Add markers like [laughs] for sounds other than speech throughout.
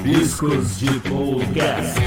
Rabiscos de Podcast.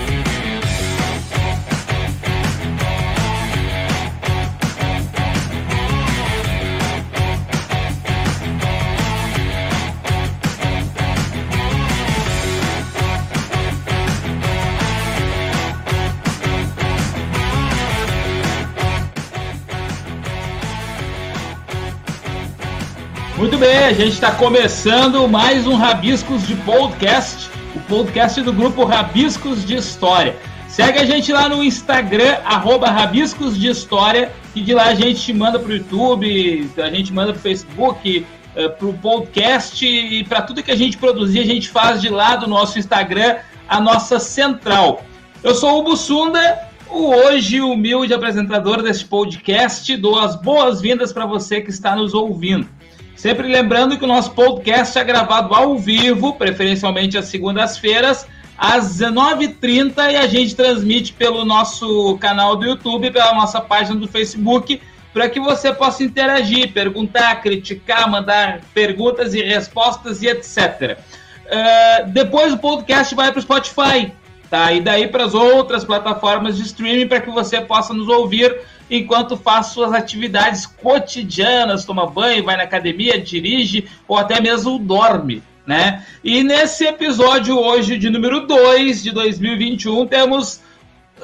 Muito bem, a gente está começando mais um Rabiscos de Podcast, podcast do grupo Rabiscos de História. Segue a gente lá no Instagram, arroba Rabiscos de História, e de lá a gente manda para o YouTube, a gente manda para o Facebook, eh, para o podcast e para tudo que a gente produzir, a gente faz de lá do nosso Instagram a nossa central. Eu sou o Bussunda, o hoje humilde apresentador desse podcast. Dou as boas-vindas para você que está nos ouvindo. Sempre lembrando que o nosso podcast é gravado ao vivo, preferencialmente às segundas-feiras, às 19h30, e a gente transmite pelo nosso canal do YouTube, pela nossa página do Facebook, para que você possa interagir, perguntar, criticar, mandar perguntas e respostas e etc. Uh, depois o podcast vai para o Spotify, tá? E daí para as outras plataformas de streaming para que você possa nos ouvir enquanto faz suas atividades cotidianas, toma banho, vai na academia, dirige ou até mesmo dorme. Né? E nesse episódio hoje de número 2 de 2021 temos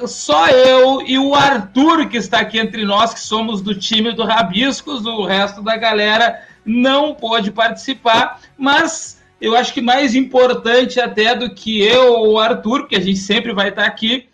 só eu e o Arthur que está aqui entre nós, que somos do time do Rabiscos, o resto da galera não pôde participar, mas eu acho que mais importante até do que eu ou o Arthur, que a gente sempre vai estar aqui,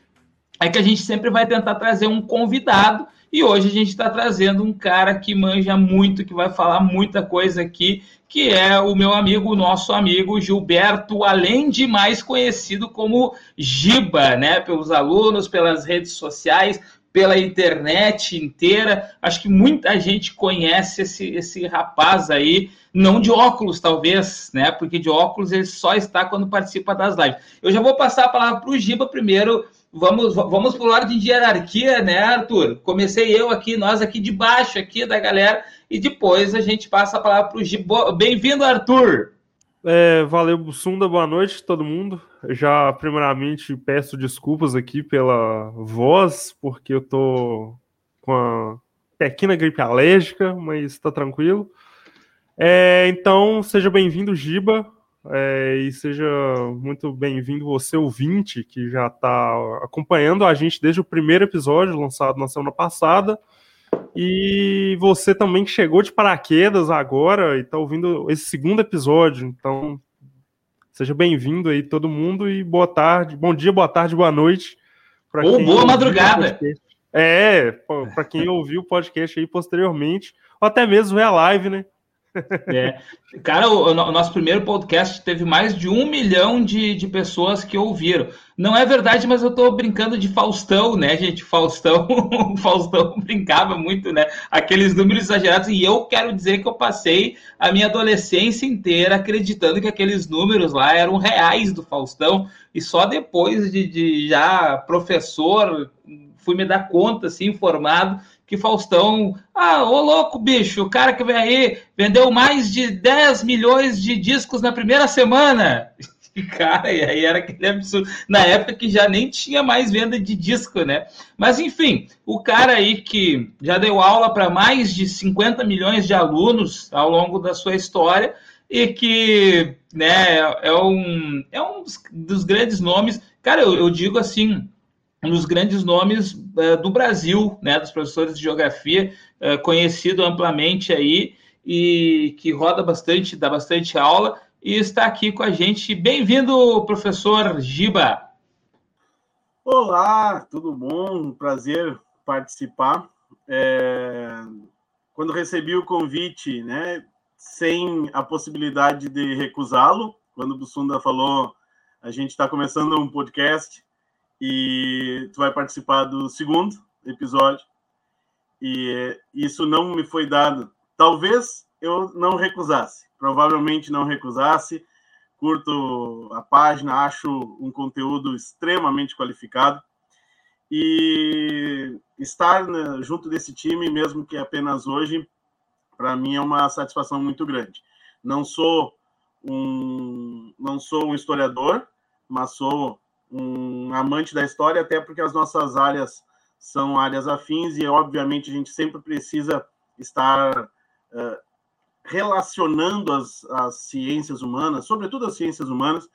é que a gente sempre vai tentar trazer um convidado e hoje a gente está trazendo um cara que manja muito, que vai falar muita coisa aqui, que é o meu amigo, o nosso amigo Gilberto, além de mais conhecido como Giba, né? Pelos alunos, pelas redes sociais, pela internet inteira. Acho que muita gente conhece esse, esse rapaz aí, não de óculos, talvez, né? Porque de óculos ele só está quando participa das lives. Eu já vou passar a palavra para o Giba primeiro vamos, vamos para o lado de hierarquia, né, Arthur? Comecei eu aqui, nós aqui de baixo aqui da galera, e depois a gente passa a palavra para o Gibo. Bem-vindo, Arthur! É, valeu, Sunda, boa noite todo mundo. Já, primeiramente, peço desculpas aqui pela voz, porque eu tô com a pequena gripe alérgica, mas tá tranquilo. É, então, seja bem-vindo, Giba. É, e seja muito bem-vindo você, ouvinte, que já está acompanhando a gente desde o primeiro episódio, lançado na semana passada. E você também que chegou de paraquedas agora e está ouvindo esse segundo episódio. Então, seja bem-vindo aí todo mundo e boa tarde, bom dia, boa tarde, boa noite. Ou boa madrugada. É, para quem ouviu o podcast aí posteriormente, ou até mesmo ver a live, né? É. Cara, o, o, nosso primeiro podcast teve mais de um milhão de, de pessoas que ouviram. Não é verdade, mas eu tô brincando de Faustão, né, gente? Faustão, [laughs] Faustão brincava muito, né? Aqueles números exagerados. E eu quero dizer que eu passei a minha adolescência inteira acreditando que aqueles números lá eram reais do Faustão. E só depois de, de já professor fui me dar conta, assim, informado que Faustão, ah, ô louco, bicho, o cara que vem aí vendeu mais de 10 milhões de discos na primeira semana. [laughs] E, cara, e aí era aquele absurdo. Na época que já nem tinha mais venda de disco, né? Mas, enfim, o cara aí que já deu aula para mais de 50 milhões de alunos ao longo da sua história e que, né, é um, é um dos grandes nomes. Cara, eu, eu digo assim, um dos grandes nomes uh, do Brasil, né, dos professores de geografia, uh, conhecido amplamente aí e que roda bastante, dá bastante aula e está aqui com a gente. Bem-vindo, professor Giba. Olá, tudo bom? Prazer participar. É... Quando recebi o convite, né, sem a possibilidade de recusá-lo, quando o Bussunda falou, a gente está começando um podcast, e tu vai participar do segundo episódio. E isso não me foi dado. Talvez eu não recusasse, provavelmente não recusasse. Curto a página, acho um conteúdo extremamente qualificado. E estar né, junto desse time, mesmo que apenas hoje, para mim é uma satisfação muito grande. Não sou um, não sou um historiador, mas sou um amante da história, até porque as nossas áreas são áreas afins e, obviamente, a gente sempre precisa estar uh, relacionando as, as ciências humanas, sobretudo as ciências humanas.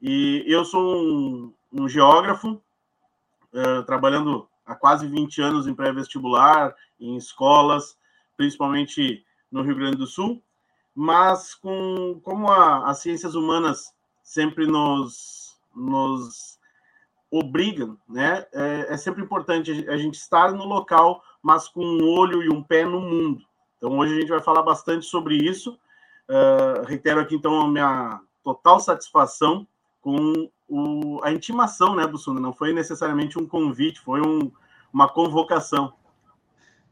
E eu sou um, um geógrafo, uh, trabalhando há quase 20 anos em pré-vestibular, em escolas, principalmente no Rio Grande do Sul, mas com, como a, as ciências humanas sempre nos, nos obrigam, né? É, é, sempre importante a gente estar no local, mas com um olho e um pé no mundo. Então, hoje a gente vai falar bastante sobre isso. Uh, reitero aqui, então, a minha total satisfação com o, a intimação, né, Bussunda? Não foi necessariamente um convite, foi um, uma convocação.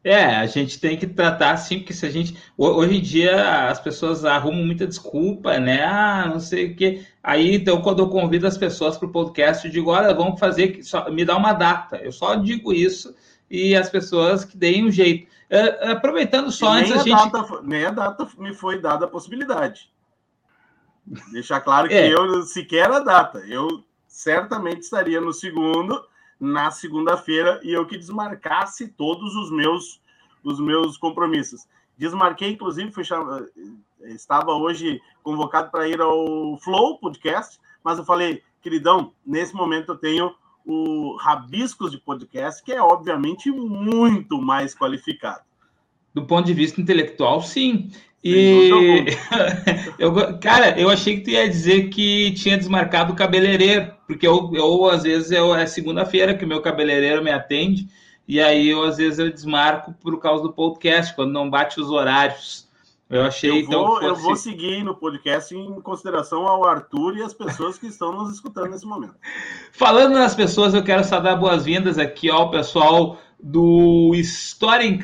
É, a gente tem que tratar assim, porque se a gente. Hoje em dia as pessoas arrumam muita desculpa, né? Ah, não sei o quê. Aí, então, quando eu convido as pessoas para o podcast, eu digo: olha, vamos fazer, só, me dá uma data. Eu só digo isso e as pessoas que deem um jeito. Uh, aproveitando só e antes a, a gente. Data, nem a data me foi dada a possibilidade. Deixar claro que é. eu sequer a data. Eu certamente estaria no segundo na segunda-feira e eu que desmarcasse todos os meus os meus compromissos. Desmarquei, inclusive, fui estava hoje convocado para ir ao Flow Podcast, mas eu falei, queridão, nesse momento eu tenho o Rabiscos de Podcast, que é obviamente muito mais qualificado. Do ponto de vista intelectual, sim. E [laughs] eu, cara, eu achei que tu ia dizer que tinha desmarcado o cabeleireiro, porque eu, eu às vezes eu, é segunda-feira que o meu cabeleireiro me atende, e aí eu às vezes eu desmarco por causa do podcast, quando não bate os horários. Eu achei eu então. Vou, fosse... Eu vou seguir no podcast em consideração ao Arthur e as pessoas que estão nos escutando nesse momento. [laughs] Falando nas pessoas, eu quero só dar boas-vindas aqui ao pessoal do História em,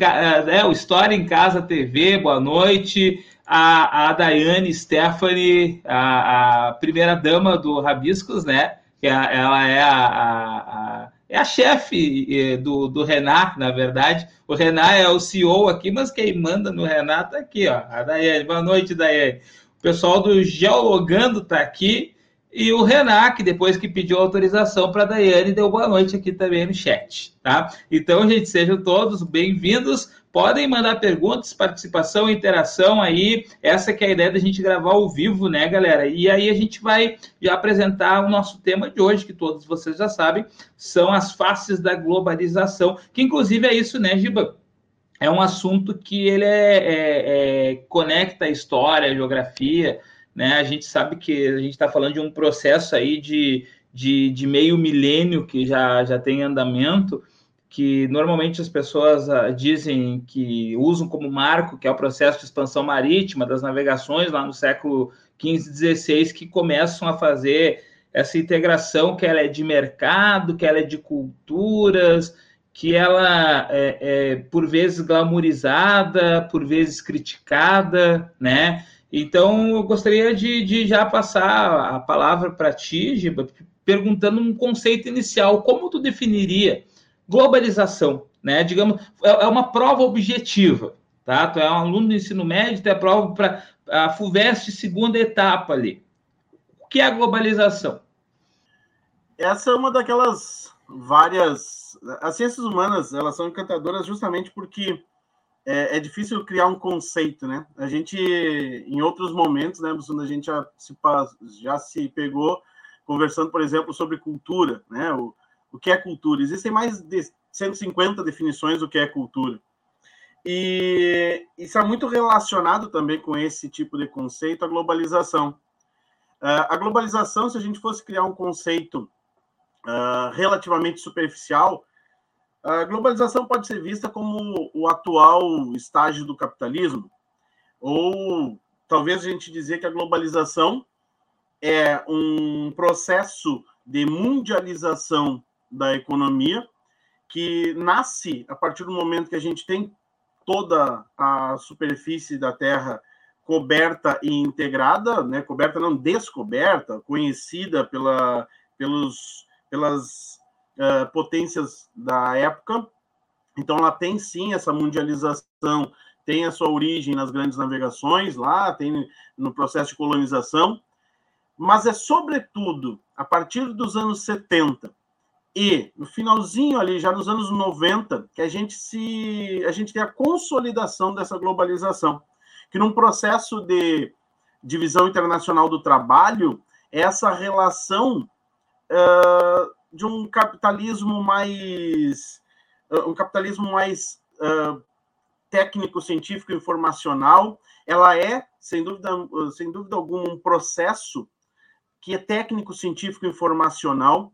é, o História em Casa TV, boa noite. A, a Daiane Stephanie, a, a primeira dama do Rabiscos, né? Que ela é a, a, é a chefe do, do Renato, na verdade. O Renato é o CEO aqui, mas quem manda no Renato tá aqui, ó. A Daiane. Boa noite, Daiane. O pessoal do Geologando está aqui. E o Renan, que depois que pediu autorização para a Daiane, deu boa noite aqui também no chat, tá? Então, gente, sejam todos bem-vindos. Podem mandar perguntas, participação, interação aí. Essa que é a ideia da gente gravar ao vivo, né, galera? E aí a gente vai já apresentar o nosso tema de hoje, que todos vocês já sabem, são as faces da globalização, que inclusive é isso, né, Giba? É um assunto que ele é, é, é conecta a história, a geografia, né? A gente sabe que a gente está falando de um processo aí de, de, de, meio milênio que já, já tem andamento, que normalmente as pessoas uh, dizem que usam como marco, que é o processo de expansão marítima das navegações lá no século XV, XVI, que começam a fazer essa integração que ela é de mercado, que ela é de culturas, que ela é, é por vezes glamourizada, por vezes criticada, né? Então, eu gostaria de, de já passar a palavra para ti, Giba, perguntando um conceito inicial. Como tu definiria globalização? Né? Digamos, é, é uma prova objetiva. Tá? Tu é um aluno do ensino médio, tu é prova para a FUVEST segunda etapa ali. O que é a globalização? Essa é uma daquelas várias... As ciências humanas, elas são encantadoras justamente porque é, é, difícil criar um conceito, né? A gente, em outros momentos, né, a gente já se, já se pegou conversando, por exemplo, sobre cultura, né? O, o que é cultura? Existem mais de 150 definições do que é cultura. E isso é muito relacionado também com esse tipo de conceito, a globalização. Uh, a globalização, se a gente fosse criar um conceito uh, relativamente superficial, a globalização pode ser vista como o atual estágio do capitalismo, ou talvez a gente dizer que a globalização é um processo de mundialização da economia que nasce a partir do momento que a gente tem toda a superfície da Terra coberta e integrada, né? coberta não descoberta, conhecida pela, pelos, pelas uh, potências da época. Então, ela tem sim essa mundialização, tem a sua origem nas grandes navegações, lá tem no processo de colonização, mas é sobretudo a partir dos anos 70 e no finalzinho ali, já nos anos 90, que a gente se a gente tem a consolidação dessa globalização, que num processo de divisão internacional do trabalho, essa relação uh, de um capitalismo mais uh, um capitalismo mais uh, técnico, científico, informacional, ela é sem dúvida, sem dúvida alguma um processo que é técnico, científico, informacional.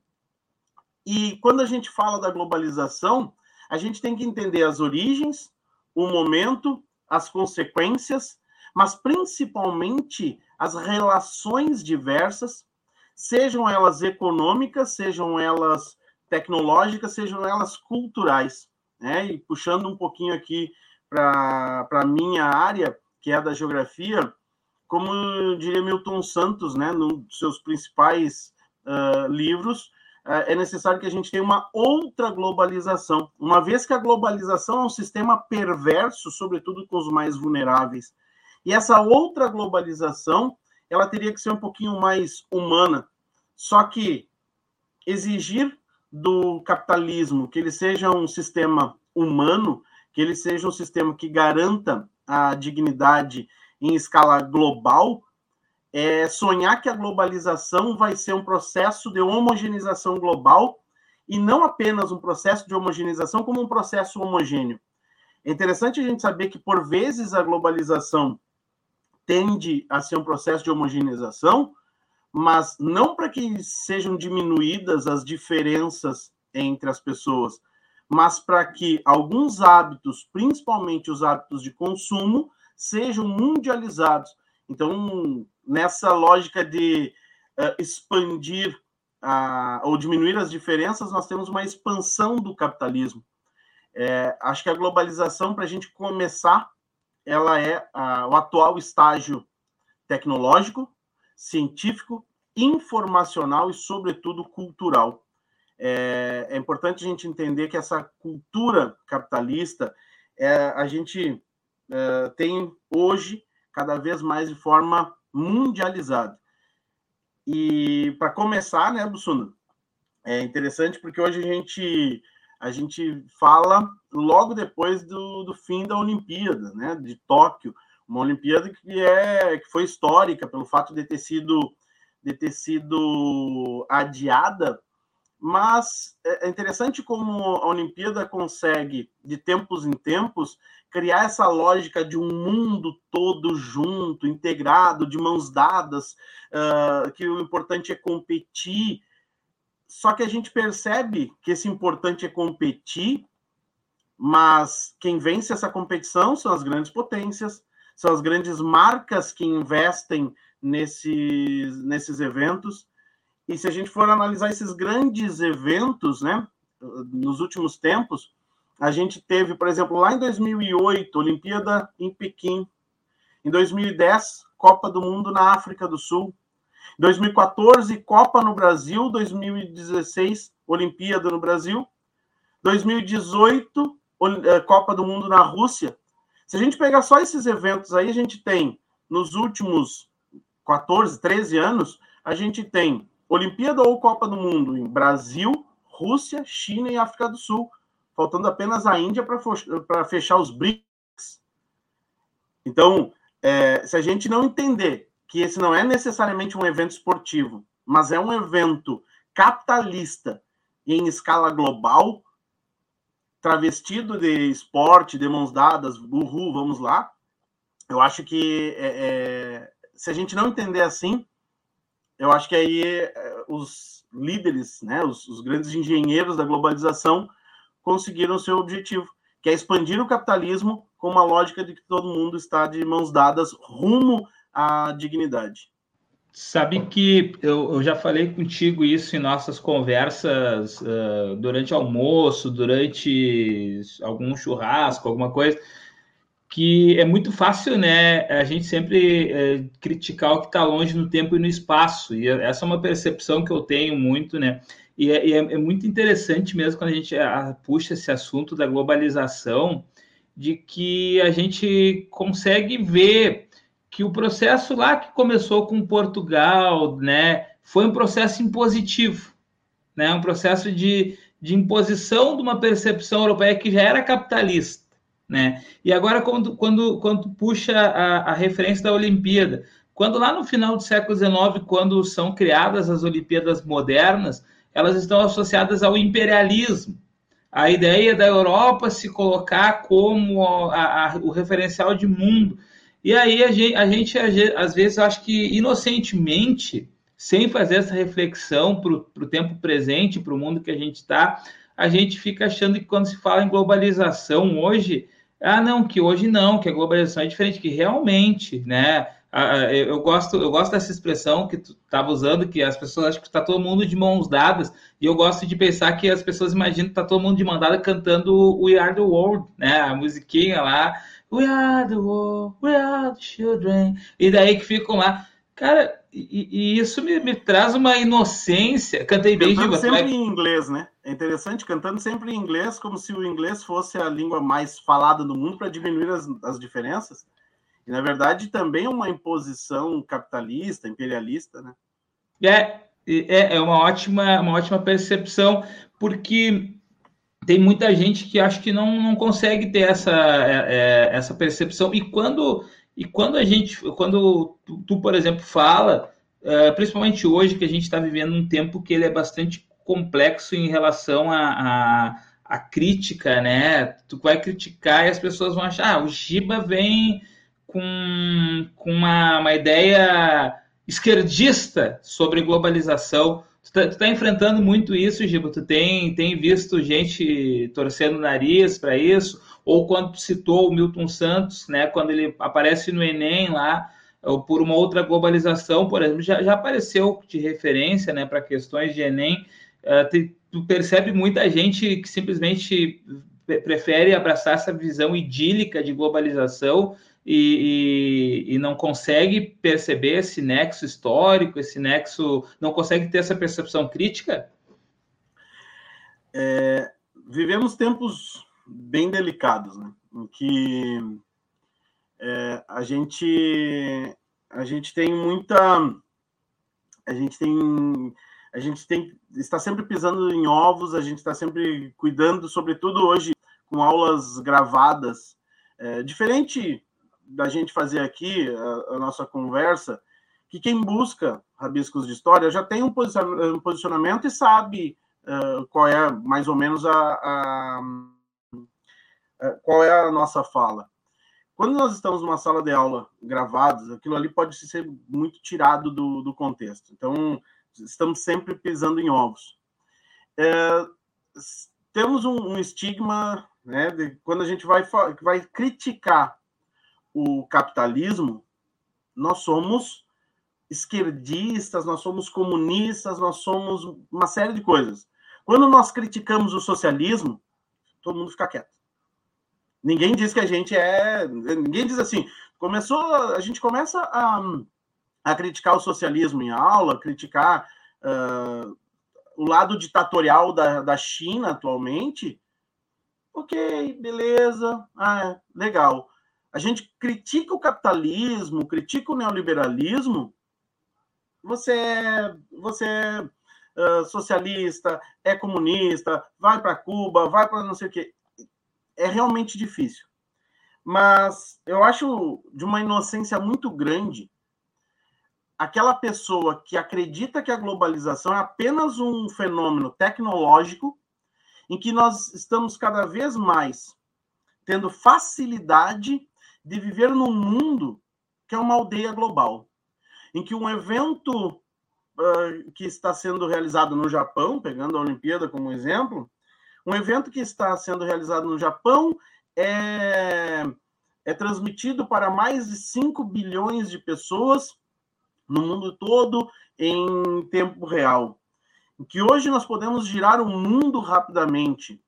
E quando a gente fala da globalização, a gente tem que entender as origens, o momento, as consequências, mas principalmente as relações diversas, sejam elas econômicas, sejam elas tecnológicas, sejam elas culturais. Né? E puxando um pouquinho aqui para a minha área, que é a da geografia, como diria Milton Santos, né, num dos seus principais uh, livros, é, é necessário que a gente tenha uma outra globalização, uma vez que a globalização é um sistema perverso, sobretudo com os mais vulneráveis. E essa outra globalização, ela teria que ser um pouquinho mais humana. Só que exigir do capitalismo que ele seja um sistema humano, que ele seja um sistema que garanta a dignidade em escala global, é sonhar que a globalização vai ser um processo de homogeneização global e não apenas um processo de homogeneização, como um processo homogêneo. É interessante a gente saber que, por vezes, a globalização tende a ser um processo de homogeneização, mas não para que sejam diminuídas as diferenças entre as pessoas, mas para que alguns hábitos, principalmente os hábitos de consumo, sejam mundializados. Então, nessa lógica de uh, expandir uh, ou diminuir as diferenças, nós temos uma expansão do capitalismo. É, acho que a globalização, para a gente começar, ela é uh, o atual estágio tecnológico, científico, informacional e, sobretudo, cultural. É, é, importante a gente entender que essa cultura capitalista é, a gente é, tem hoje cada vez mais de forma mundializado. E para começar, né, Bussuna, é interessante porque hoje a gente a gente fala logo depois do, do fim da Olimpíada, né, de Tóquio, uma Olimpíada que é que foi histórica pelo fato de ter sido de ter sido adiada, mas é, é interessante como a Olimpíada consegue de tempos em tempos criar essa lógica de um mundo todo junto, integrado, de mãos dadas, uh, que o importante é competir. Só que a gente percebe que esse importante é competir, mas quem vence essa competição são as grandes potências, são as grandes marcas que investem nesses, nesses eventos. E se a gente for analisar esses grandes eventos, né, nos últimos tempos, a gente teve, por exemplo, lá em 2008, Olimpíada em Pequim. Em 2010, Copa do Mundo na África do Sul. 2014, Copa no Brasil. 2016, Olimpíada no Brasil. 2018, eh, Copa do Mundo na Rússia. Se a gente pegar só esses eventos aí, a gente tem, nos últimos 14, 13 anos, a gente tem Olimpíada ou Copa do Mundo em Brasil, Rússia, China e África do Sul faltando apenas a Índia para fechar os BRICS. Então, é, se a gente não entender que esse não é necessariamente um evento esportivo, mas é um evento capitalista em escala global, travestido de esporte, de mãos dadas, uhul, vamos lá. Eu acho que é, é, se a gente não entender assim, eu acho que aí é, os líderes, né, os, os grandes engenheiros da globalização conseguiram seu objetivo, que é expandir o capitalismo com uma lógica de que todo mundo está de mãos dadas rumo à dignidade. Sabe que eu, eu já falei contigo isso em nossas conversas uh, durante almoço, durante algum churrasco, alguma coisa, que é muito fácil, né? A gente sempre uh, criticar o que está longe no tempo e no espaço, e essa é uma percepção que eu tenho muito, né? E é, e é, é muito interessante mesmo quando a gente a, puxa esse assunto da globalização, de que a gente consegue ver que o processo lá que começou com Portugal, né, foi um processo impositivo, né, um processo de, de imposição de uma percepção europeia que já era capitalista, né? E agora quando quando quando puxa a, a referência da Olimpíada, quando lá no final do século XIX, quando são criadas as Olimpíadas modernas, elas estão associadas ao imperialismo. A ideia da Europa se colocar como a, a, o referencial de mundo. E aí a gente, a gente às vezes, acho que inocentemente, sem fazer essa reflexão para o tempo presente, para o mundo que a gente está, a gente fica achando que quando se fala em globalização hoje, ah, não, que hoje não, que a globalização é diferente, que realmente, né? Eu gosto, eu gosto dessa expressão que tu estava usando, que as pessoas acham que está todo mundo de mãos dadas, e eu gosto de pensar que as pessoas imaginam que está todo mundo de mão dada cantando We Are the World, né? A musiquinha lá, We are the world, we are the children, e daí que ficam lá. Cara, e, e isso me, me, traz uma inocência. Cantei bem, Cantando sempre em inglês, né? É interessante, cantando sempre em inglês, como se o inglês fosse a língua mais falada do mundo para diminuir as, as diferenças. E, na verdade, também é uma imposição capitalista, imperialista, né? É, é, é uma, ótima, uma ótima percepção, porque tem muita gente que acha que não, não consegue ter essa, é, é essa percepção. E quando, e quando a gente, quando tu, tu por exemplo, fala, é, principalmente hoje, que a gente está vivendo um tempo que ele é bastante complexo em relação a, a, a, crítica, né? Tu vai criticar e as pessoas vão achar, ah, o Giba vem com, com uma, uma ideia esquerdista sobre globalização. Tu está tá enfrentando muito isso, Giba? Tu tem, tem visto gente torcendo o nariz para isso? Ou quando tu citou o Milton Santos, né, quando ele aparece no Enem lá, ou por uma outra globalização, por exemplo, já, já apareceu de referência né, para questões de Enem. Uh, te, tu percebe muita gente que simplesmente prefere abraçar essa visão idílica de globalização e, e, e, não consegue perceber esse nexo histórico, esse nexo, não consegue ter essa percepção crítica? É, vivemos tempos bem delicados, né? Em que é, a gente a gente tem muita a gente tem a gente tem está sempre pisando em ovos, a gente está sempre cuidando, sobretudo hoje com aulas gravadas, é, diferente da gente fazer aqui a, a, nossa conversa, que quem busca rabiscos de história já tem um posicionamento e sabe uh, qual é mais ou menos a, a, a, qual é a nossa fala. Quando nós estamos numa sala de aula gravados, aquilo ali pode ser muito tirado do, do contexto. Então, estamos sempre pisando em ovos. É, temos um, um estigma, né, de, quando a gente vai, vai criticar o capitalismo, nós somos esquerdistas, nós somos comunistas, nós somos uma série de coisas. Quando nós criticamos o socialismo, todo mundo fica quieto. Ninguém diz que a gente é. Ninguém diz assim. Começou, a gente começa a, a criticar o socialismo em aula, criticar uh, o lado ditatorial da, da China atualmente. Ok, beleza, ah, legal a gente critica o capitalismo, critica o neoliberalismo, você é, você é uh, socialista, é comunista, vai para Cuba, vai para não sei o quê. É realmente difícil. Mas eu acho de uma inocência muito grande aquela pessoa que acredita que a globalização é apenas um fenômeno tecnológico em que nós estamos cada vez mais tendo facilidade de viver num mundo que é uma aldeia global, em que um evento uh, que está sendo realizado no Japão, pegando a Olimpíada como exemplo, um evento que está sendo realizado no Japão é, é transmitido para mais de 5 bilhões de pessoas no mundo todo em tempo real. Que hoje nós podemos girar o mundo rapidamente.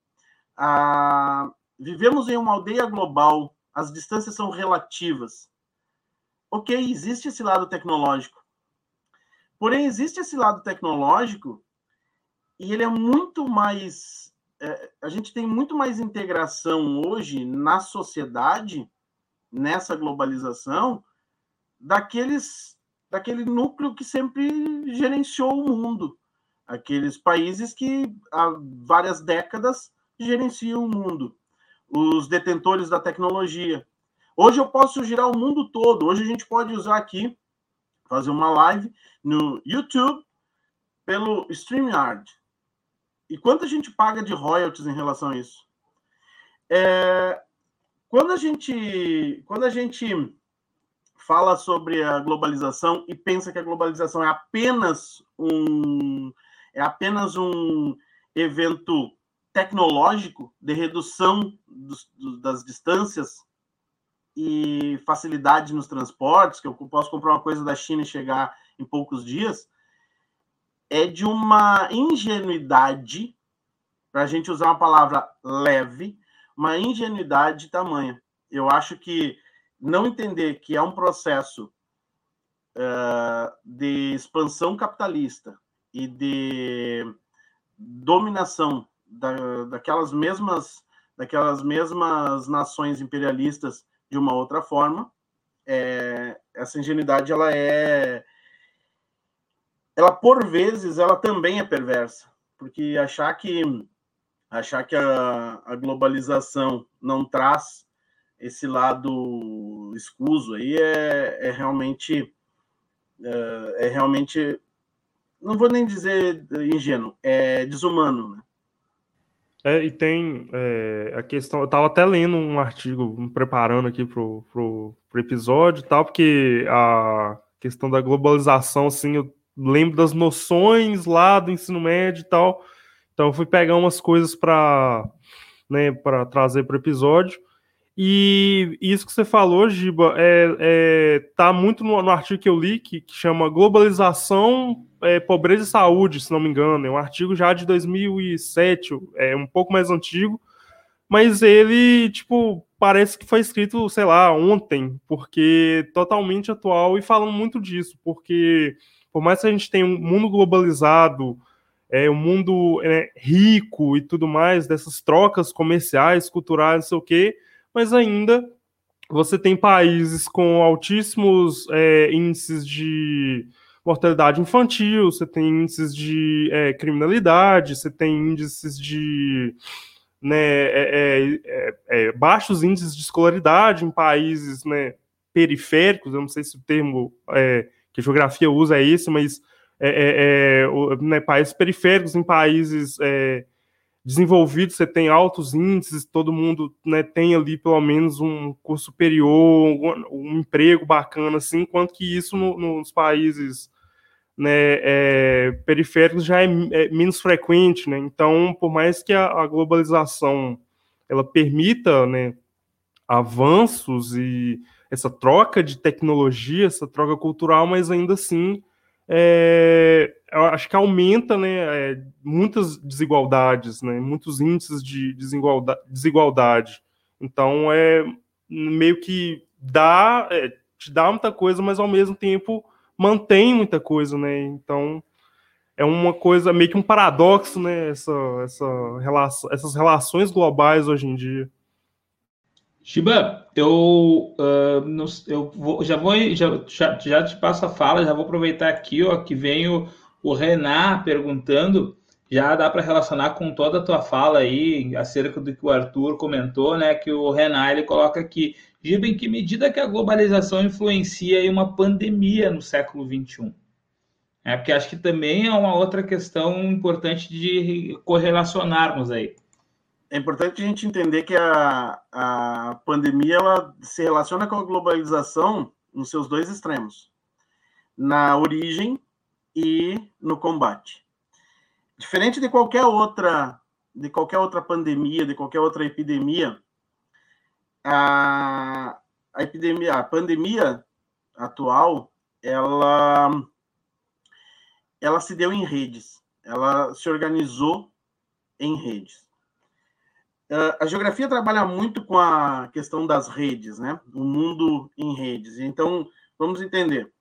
Ah, vivemos em uma aldeia global as distâncias são relativas. Ok, existe esse lado tecnológico. Porém, existe esse lado tecnológico e ele é muito mais. É, a gente tem muito mais integração hoje na sociedade, nessa globalização, daqueles daquele núcleo que sempre gerenciou o mundo, aqueles países que há várias décadas gerenciam o mundo, os detentores da tecnologia. Hoje eu posso girar o mundo todo. Hoje a gente pode usar aqui, fazer uma live no YouTube pelo StreamYard. E quanto a gente paga de royalties em relação a isso? É, quando a gente quando a gente fala sobre a globalização e pensa que a globalização é apenas um é apenas um evento tecnológico de redução dos, das distâncias e facilidade nos transportes, que eu posso comprar uma coisa da China e chegar em poucos dias, é de uma ingenuidade, para a gente usar uma palavra leve, uma ingenuidade tamanha. Eu acho que não entender que é um processo uh, de expansão capitalista e de dominação da, daquelas mesmas daquelas mesmas nações imperialistas de uma outra forma é, essa ingenuidade ela é ela por vezes ela também é perversa porque achar que achar que a, a globalização não traz esse lado escuso aí é, é realmente é, é realmente não vou nem dizer ingênuo é desumano né? É, e tem é, a questão. Eu estava até lendo um artigo, me preparando aqui pro, pro, pro episódio e tal, porque a questão da globalização, assim, eu lembro das noções lá do ensino médio e tal. Então eu fui pegar umas coisas para né, trazer para o episódio. E isso que você falou, Giba, é, é, tá muito no, no artigo que eu li, que, que chama Globalização, é, Pobreza e Saúde, se não me engano. É um artigo já de 2007, é um pouco mais antigo, mas ele, tipo, parece que foi escrito, sei lá, ontem, porque totalmente atual e falando muito disso, porque por mais que a gente tenha um mundo globalizado, é, um mundo é, rico e tudo mais, dessas trocas comerciais, culturais, não sei o quê, mas ainda você tem países com altíssimos é, índices de mortalidade infantil, você tem índices de é, criminalidade, você tem índices de né, é, é, é, é baixos índices de escolaridade em países né, periféricos, eu não sei se o termo que a geografia usa é esse, mas né, países periféricos em países desenvolvido, você tem altos índices, todo mundo né, tem ali pelo menos um curso superior, um, um emprego bacana, assim, enquanto que isso no, nos países né, é, periféricos já é, é, menos frequente, né? Então, por mais que a, a globalização ela permita né, avanços e essa troca de tecnologia, essa troca cultural, mas ainda assim é, acho que aumenta né, é, muitas desigualdades, né, muitos índices de desigualdade. desigualdade. Então, é meio que dá, é, te dá muita coisa, mas ao mesmo tempo mantém muita coisa, né? Então, é uma coisa meio que um paradoxo, né? Essa, essa relação, essas relações globais hoje em dia. Shiba, eu, uh, eu vou, já vou já, já, já, te passo a fala, já vou aproveitar aqui, ó, que vem o, o Renan perguntando, já dá para relacionar com toda a tua fala aí acerca do que o Arthur comentou, né? Que o Renan ele coloca aqui, Giba, em que medida que a globalização influencia em uma pandemia no século XXI? É porque acho que também é uma outra questão importante de correlacionarmos aí é importante a gente entender que a, a pandemia ela se relaciona com a globalização nos seus dois extremos, na origem e no combate. Diferente de qualquer outra de qualquer outra pandemia, de qualquer outra epidemia, a, a epidemia, a pandemia atual, ela ela se deu em redes, ela se organizou em redes. A geografia trabalha muito com a questão das redes, né? O mundo em redes. Então, vamos entender.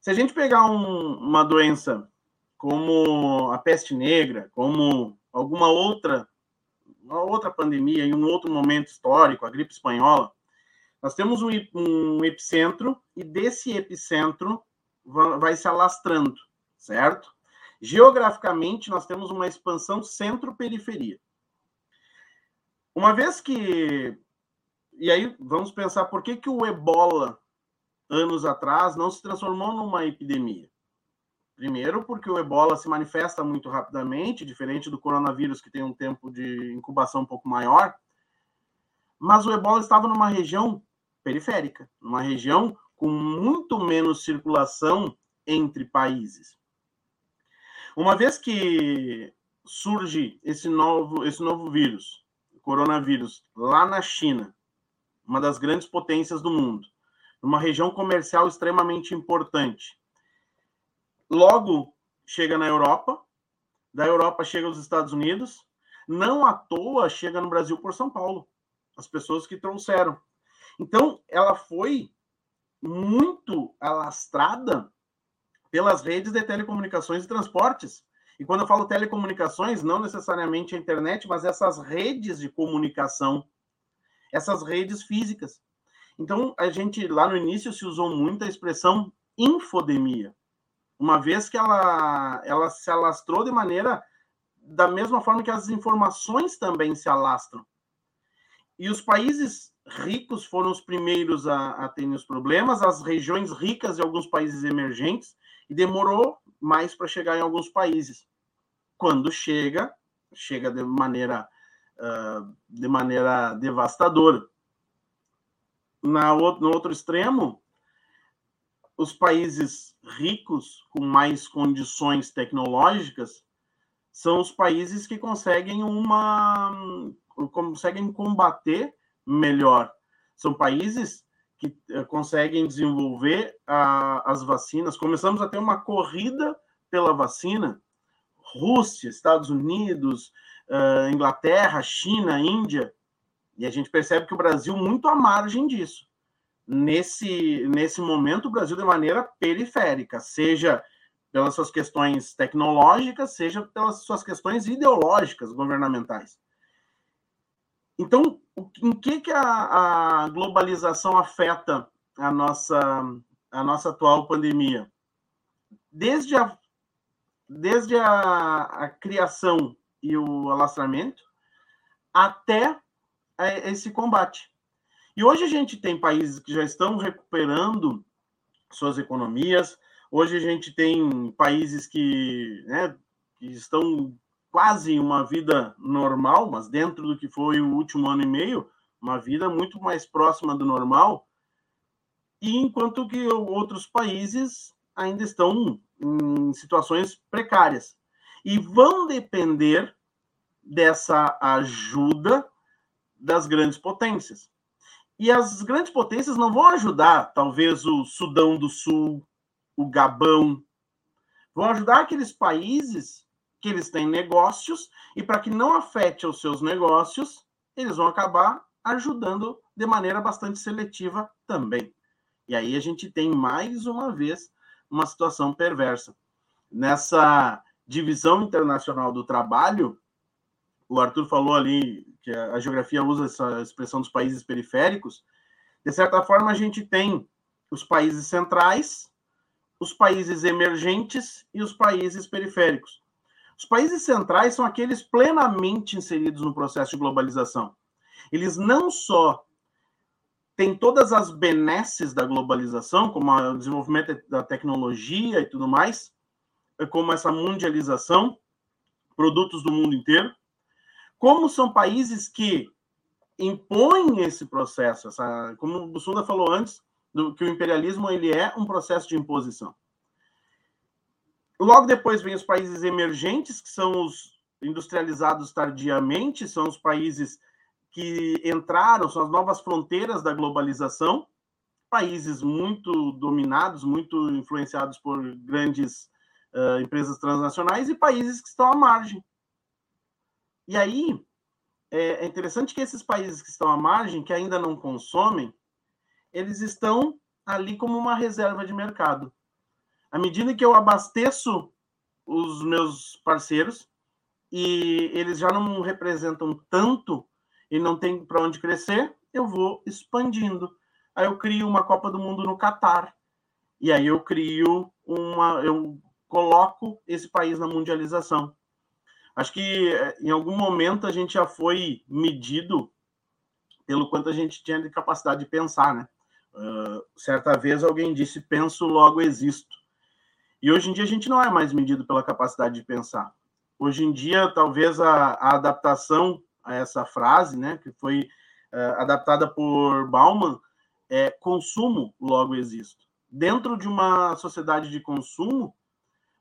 Se a gente pegar um, uma doença como a peste negra, como alguma outra, uma outra pandemia em um outro momento histórico, a gripe espanhola, Nós temos um, um epicentro e desse epicentro vai se alastrando, certo? Geograficamente, nós temos uma expansão centro-periferia. Uma vez que. E aí, vamos pensar por que, que o ebola, anos atrás, não se transformou numa epidemia. Primeiro, porque o ebola se manifesta muito rapidamente, diferente do coronavírus, que tem um tempo de incubação um pouco maior. Mas o ebola estava numa região periférica, numa região com muito menos circulação entre países. Uma vez que surge esse novo, esse novo vírus, coronavírus, lá na China, uma das grandes potências do mundo, numa região comercial extremamente importante, Logo, chega na Europa, da Europa chega aos Estados Unidos, não à toa chega no Brasil por São Paulo, as pessoas que trouxeram. Então, ela foi muito alastrada pelas redes de telecomunicações e transportes. E quando eu falo telecomunicações, não necessariamente a internet, mas essas redes de comunicação, essas redes físicas. Então, a gente, lá no início, se usou muito a expressão infodemia uma vez que ela, ela se alastrou de maneira da mesma forma que as informações também se alastram. E os países ricos foram os primeiros a, a terem os problemas, as regiões ricas de alguns países emergentes, e demorou mais para chegar em alguns países. Quando chega, chega de maneira, uh, de maneira devastadora. Na, no outro extremo, os países ricos, com mais condições tecnológicas, são os países que conseguem uma conseguem combater melhor. São países que eh, conseguem desenvolver a, as vacinas. Começamos a ter uma corrida pela vacina. Rússia, Estados Unidos, uh, Inglaterra, China, Índia. E a gente percebe que o Brasil muito à margem disso nesse, nesse momento o Brasil de maneira periférica, seja pelas suas questões tecnológicas, seja pelas suas questões ideológicas governamentais. Então, em que, que a, a globalização afeta a nossa, a nossa atual pandemia? Desde a, desde a, a criação e o alastramento até esse combate. E hoje a gente tem países que já estão recuperando suas economias, hoje a gente tem países que, né, que estão quase em uma vida normal, mas dentro do que foi o último ano e meio, uma vida muito mais próxima do normal, e enquanto que outros países ainda estão em situações precárias. E vão depender dessa ajuda das grandes potências. E as grandes potências não vão ajudar, talvez, o Sudão do Sul, o Gabão. Vão ajudar aqueles países que eles têm negócios e para que não afete os seus negócios, eles vão acabar ajudando de maneira bastante seletiva também. E aí a gente tem mais uma vez uma situação perversa. Nessa divisão internacional do trabalho, o Arthur falou ali que a, geografia usa essa expressão dos países periféricos. De certa forma, a gente tem os países centrais, os países emergentes e os países periféricos. Os países centrais são aqueles plenamente inseridos no processo de globalização. Eles não só têm todas as benesses da globalização, como o desenvolvimento da tecnologia e tudo mais, como essa mundialização, produtos do mundo inteiro, como são países que impõem esse processo, essa, como o Bussunda falou antes, do, que o imperialismo ele é um processo de imposição. Logo depois vem os países emergentes, que são os industrializados tardiamente, são os países que entraram, são as novas fronteiras da globalização, países muito dominados, muito influenciados por grandes uh, empresas transnacionais e países que estão à margem, e aí, é, é interessante que esses países que estão à margem, que ainda não consomem, eles estão ali como uma reserva de mercado. À medida que eu abasteço os meus parceiros e eles já não representam tanto e não tem para onde crescer, eu vou expandindo. aí eu crio uma Copa do Mundo no Catar. E aí eu crio uma. Eu coloco esse país na mundialização. Acho que eh, em algum momento a gente já foi medido pelo quanto a gente tinha de capacidade de pensar, né? Uh, certa vez alguém disse: penso, logo existo. E hoje em dia a gente não é mais medido pela capacidade de pensar. Hoje em dia, talvez a, a adaptação a essa frase, né, que foi uh, adaptada por Bauman, é consumo, logo existo. Dentro de uma sociedade de consumo,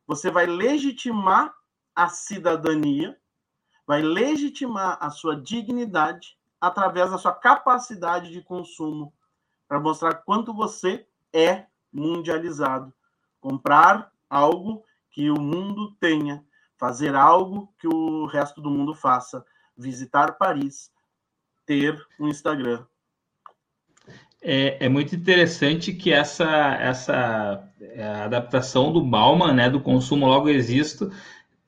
você vai legitimar a cidadania, vai legitimar a sua dignidade através da sua capacidade de consumo, para mostrar quanto você é mundializado. Comprar algo que o mundo tenha, fazer algo que o resto do mundo faça, visitar Paris, ter um Instagram. É, é muito interessante que essa, essa é, adaptação do Bauman, né, do consumo logo existo,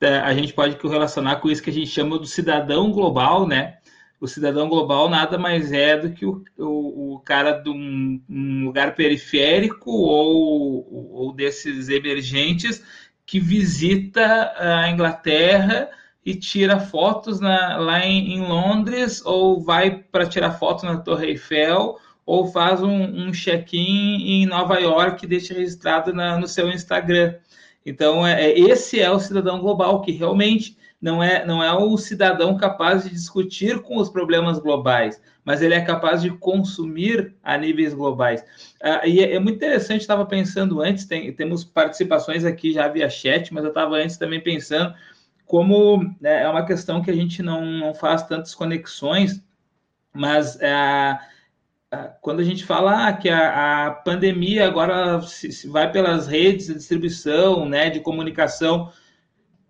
a gente pode relacionar com isso que a gente chama do cidadão global, né? O cidadão global nada mais é do que o, o, o cara de um, um, lugar periférico ou, ou desses emergentes que visita a Inglaterra e tira fotos na, lá em, em, Londres, ou vai para tirar foto na Torre Eiffel, ou faz um, um check-in em Nova York e deixa registrado na, no seu Instagram. Então, é, é, esse é o cidadão global, que realmente não é, não é o cidadão capaz de discutir com os problemas globais, mas ele é capaz de consumir a níveis globais. Ah, e é, é, muito interessante, estava pensando antes, tem, temos participações aqui já via chat, mas eu estava antes também pensando como né, é uma questão que a gente não, não faz tantas conexões, mas é, quando a gente fala ah, que a, a, pandemia agora se, se vai pelas redes de distribuição, né, de comunicação,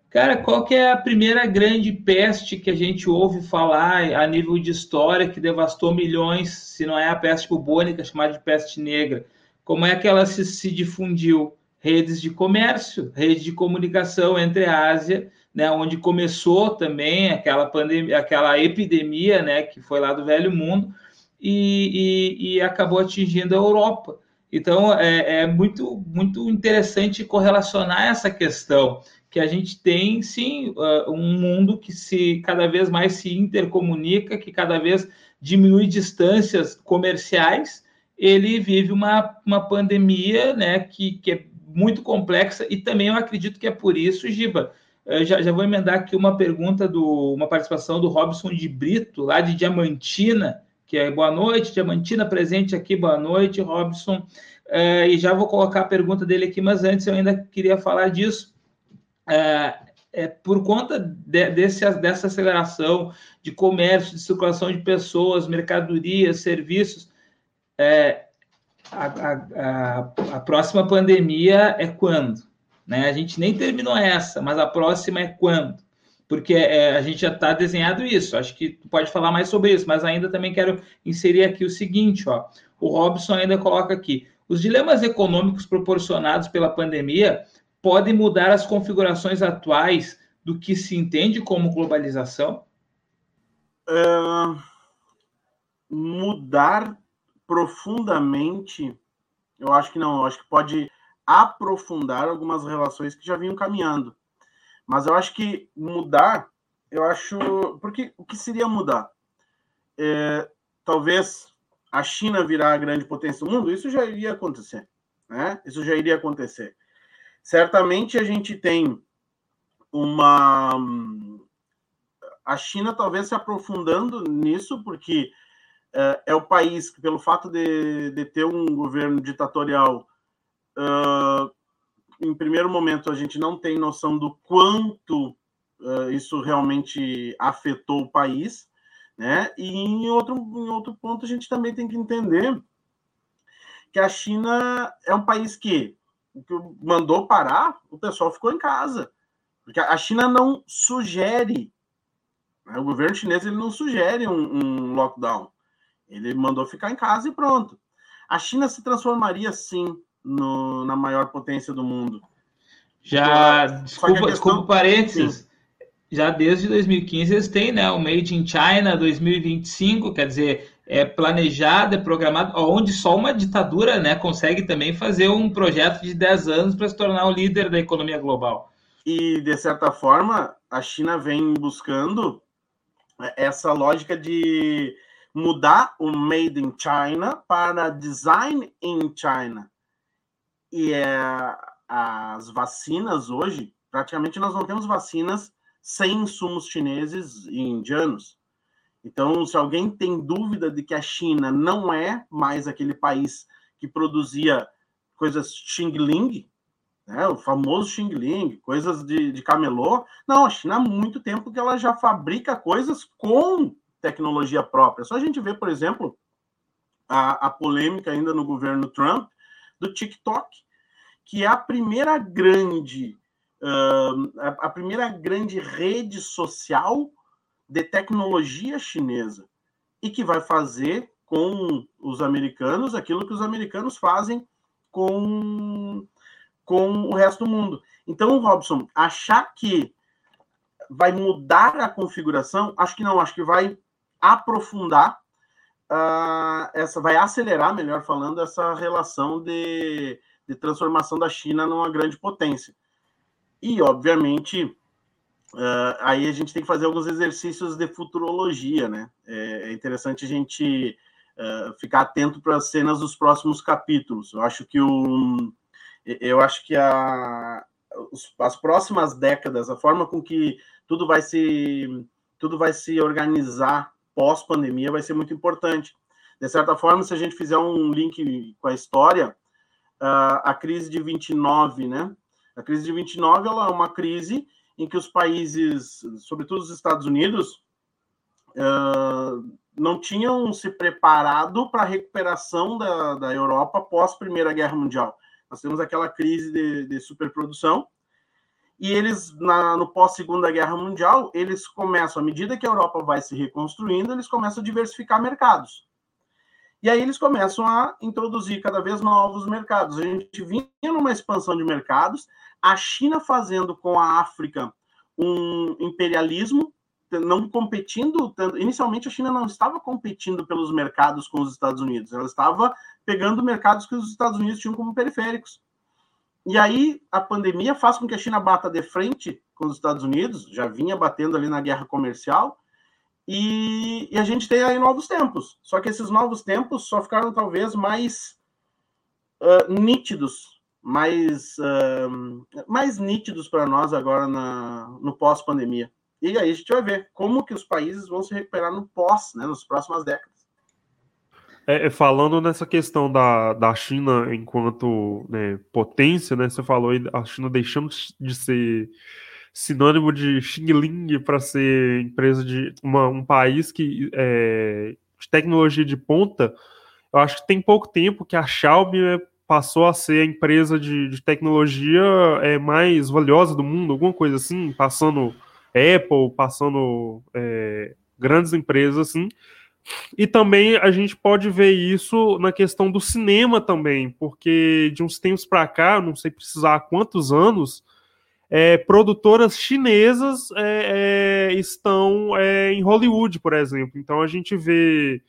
cara, qual que é a primeira grande peste que a gente ouve falar a nível de história que devastou milhões, se não é a peste bubônica, chamada de peste negra? Como é que ela se, se difundiu? Redes de comércio, rede de comunicação entre a Ásia, né, onde começou também aquela pandemia, aquela epidemia, né, que foi lá do velho mundo, e, e, e acabou atingindo a Europa. Então, é, é, muito, muito interessante correlacionar essa questão, que a gente tem, sim, uh, um mundo que se cada vez mais se intercomunica, que cada vez diminui distâncias comerciais, ele vive uma, uma pandemia né, que, que é muito complexa, e também eu acredito que é por isso, Giba, já, já vou emendar aqui uma pergunta, do, uma participação do Robson de Brito, lá de Diamantina, que é boa noite, Diamantina presente aqui, boa noite, Robson. É, e já vou colocar a pergunta dele aqui, mas antes eu ainda queria falar disso. É, é por conta de, desse, dessa aceleração de comércio, de circulação de pessoas, mercadorias, serviços, é, a, a, a, próxima pandemia é quando? Né? A gente nem terminou essa, mas a próxima é quando? Porque é, a gente já está desenhado isso. Acho que tu pode falar mais sobre isso, mas ainda também quero inserir aqui o seguinte, ó. O Robson ainda coloca aqui: os dilemas econômicos proporcionados pela pandemia podem mudar as configurações atuais do que se entende como globalização? Uh, mudar profundamente, eu acho que não. Eu acho que pode aprofundar algumas relações que já vinham caminhando. Mas eu acho que mudar, eu acho. Porque o que seria mudar? É, talvez a China virar a grande potência do mundo, isso já iria acontecer. Né? Isso já iria acontecer. Certamente a gente tem uma. A China talvez se aprofundando nisso, porque é, é o país que, pelo fato de, de ter um governo ditatorial, uh, em primeiro momento, a gente não tem noção do quanto uh, isso realmente afetou o país, né? E em outro, em outro ponto, a gente também tem que entender que a China é um país que, que mandou parar, o pessoal ficou em casa. Porque a China não sugere, né? o governo chinês ele não sugere um, um lockdown. Ele mandou ficar em casa e pronto. A China se transformaria, sim, no, na maior potência do mundo. Já, desculpa, questão, desculpa parênteses, sim. já desde 2015 eles têm né, o Made in China 2025, quer dizer, é planejado, é programado, onde só uma ditadura né, consegue também fazer um projeto de 10 anos para se tornar o líder da economia global. E, de certa forma, a China vem buscando essa lógica de mudar o Made in China para Design in China. E é, as vacinas hoje, praticamente nós não temos vacinas sem insumos chineses e indianos. Então, se alguém tem dúvida de que a China não é mais aquele país que produzia coisas Xing Ling, né, o famoso Xing Ling, coisas de, de camelô, não, a China há muito tempo que ela já fabrica coisas com tecnologia própria. Só a gente vê, por exemplo, a, a polêmica ainda no governo Trump do TikTok, que é a primeira grande uh, a, a primeira grande rede social de tecnologia chinesa e que vai fazer com os americanos aquilo que os americanos fazem com, com o resto do mundo. Então, Robson, achar que vai mudar a configuração, acho que não, acho que vai aprofundar uh, essa, vai acelerar, melhor falando, essa relação de, de transformação da China numa grande potência. E, obviamente, Uh, aí a gente tem que fazer alguns exercícios de futurologia, né? É, é interessante a gente uh, ficar atento para as cenas dos próximos capítulos. Eu acho que o, eu acho que a, as próximas décadas, a forma com que tudo vai se tudo vai se organizar pós pandemia vai ser muito importante. De certa forma, se a gente fizer um link com a história, uh, a crise de 29, né? A crise de 29 ela é uma crise em que os países, sobretudo os Estados Unidos, uh, não tinham se preparado para a recuperação da, da Europa pós Primeira Guerra Mundial. Nós temos aquela crise de, de superprodução e eles na, no pós Segunda Guerra Mundial eles começam à medida que a Europa vai se reconstruindo eles começam a diversificar mercados e aí eles começam a introduzir cada vez novos mercados a gente vinha numa expansão de mercados a China fazendo com a África um imperialismo, não competindo. Inicialmente, a China não estava competindo pelos mercados com os Estados Unidos, ela estava pegando mercados que os Estados Unidos tinham como periféricos. E aí a pandemia faz com que a China bata de frente com os Estados Unidos, já vinha batendo ali na guerra comercial, e, e, a gente tem aí novos tempos. Só que esses novos tempos só ficaram talvez mais uh, nítidos mais, uh, mais nítidos para nós agora na, no pós-pandemia. E aí a gente vai ver como que os países vão se recuperar no pós, né, nas próximas décadas. É, é, falando nessa questão da, da China enquanto né, potência, né, você falou a China deixando de ser sinônimo de Xingling para ser empresa de uma, um país que é, de tecnologia de ponta. Eu acho que tem pouco tempo que a Xiaomi é passou a ser a empresa de, de tecnologia é, mais valiosa do mundo, alguma coisa assim, passando Apple, passando é, grandes empresas assim. E também a gente pode ver isso na questão do cinema também, porque de uns tempos para cá, não sei precisar quantos anos, é, produtoras chinesas é, é, estão é, em Hollywood, por exemplo. Então a gente vê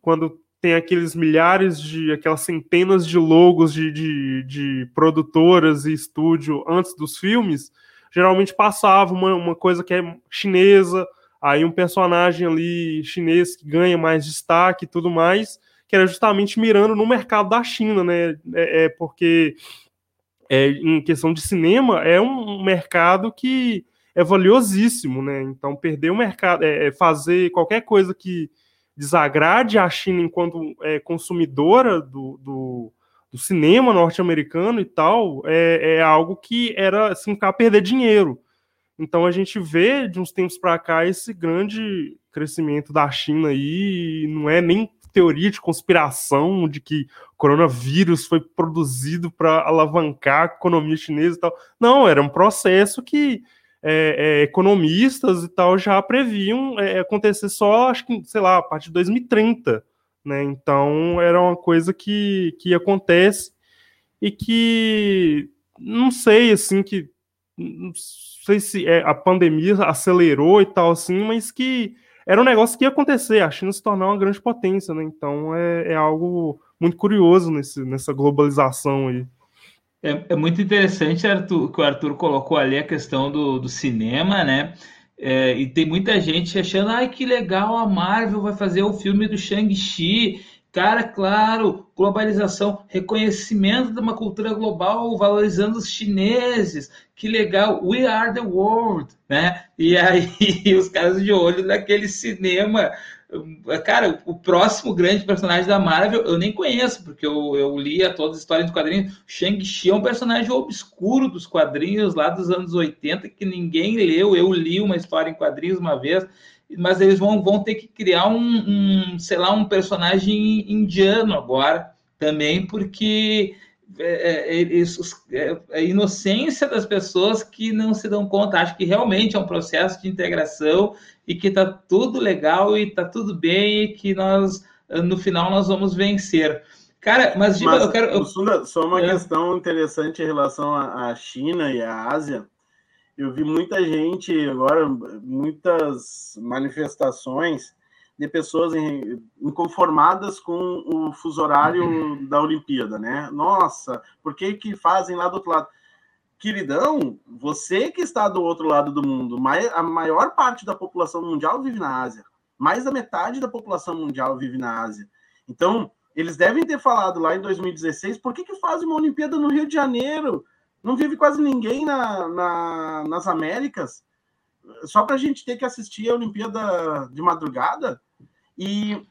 quando tem aqueles milhares de, aquelas centenas de logos de, de, de produtoras e estúdio antes dos filmes, geralmente passava uma, uma coisa que é chinesa, aí um personagem ali chinês que ganha mais destaque e tudo mais, que era justamente mirando no mercado da China, né? É, é porque é, em questão de cinema é um mercado que é valiosíssimo, né? Então perder o mercado, é, é fazer qualquer coisa que desagrade a China enquanto é, consumidora do, do, do cinema norte-americano e tal, é, é, algo que era assim, ficar perder dinheiro. Então a gente vê de uns tempos para cá esse grande crescimento da China aí, não é nem teoria de conspiração de que o coronavírus foi produzido para alavancar a economia chinesa e tal. Não, era um processo que é, é, economistas e tal já previam é, acontecer só, acho que, sei lá, a partir de 2030, né? Então era uma coisa que, que acontece e que não sei, assim, que não sei se é, a pandemia acelerou e tal, assim, mas que era um negócio que ia acontecer, a China se tornar uma grande potência, né? Então é, é algo muito curioso nesse, nessa globalização aí. É, é, muito interessante, Arthur, que o Arthur colocou ali a questão do, do cinema, né? É, e tem muita gente achando, ai que legal, a Marvel vai fazer o filme do Shang-Chi. Cara, claro, globalização, reconhecimento de uma cultura global, valorizando os chineses. Que legal, we are the world, né? E aí [laughs] os caras de olho naquele cinema Cara, o próximo grande personagem da Marvel eu nem conheço, porque eu, eu lia todas as histórias do quadrinho. Shang-Chi é um personagem obscuro dos quadrinhos lá dos anos 80 que ninguém leu. Eu li uma história em quadrinhos uma vez, mas eles vão, vão ter que criar um, um sei lá, um personagem indiano agora também, porque é, é, é, é, a inocência das pessoas que não se dão conta. Acho que realmente é um processo de integração e que está tudo legal e está tudo bem e que nós, no final, nós vamos vencer. Cara, mas, mas eu quero. Eu... Só uma é. questão interessante em relação à China e à Ásia. Eu vi muita gente agora, muitas manifestações de pessoas inconformadas com o fuso horário da Olimpíada, né? Nossa, por que que fazem lá do outro lado? queridão, você que está do outro lado do mundo, a maior parte da população mundial vive na Ásia. Mais da metade da população mundial vive na Ásia. Então, eles devem ter falado lá em 2016, por que, que fazem uma Olimpíada no Rio de Janeiro? Não vive quase ninguém na, na nas Américas. Só para a gente ter que assistir a Olimpíada de madrugada. E,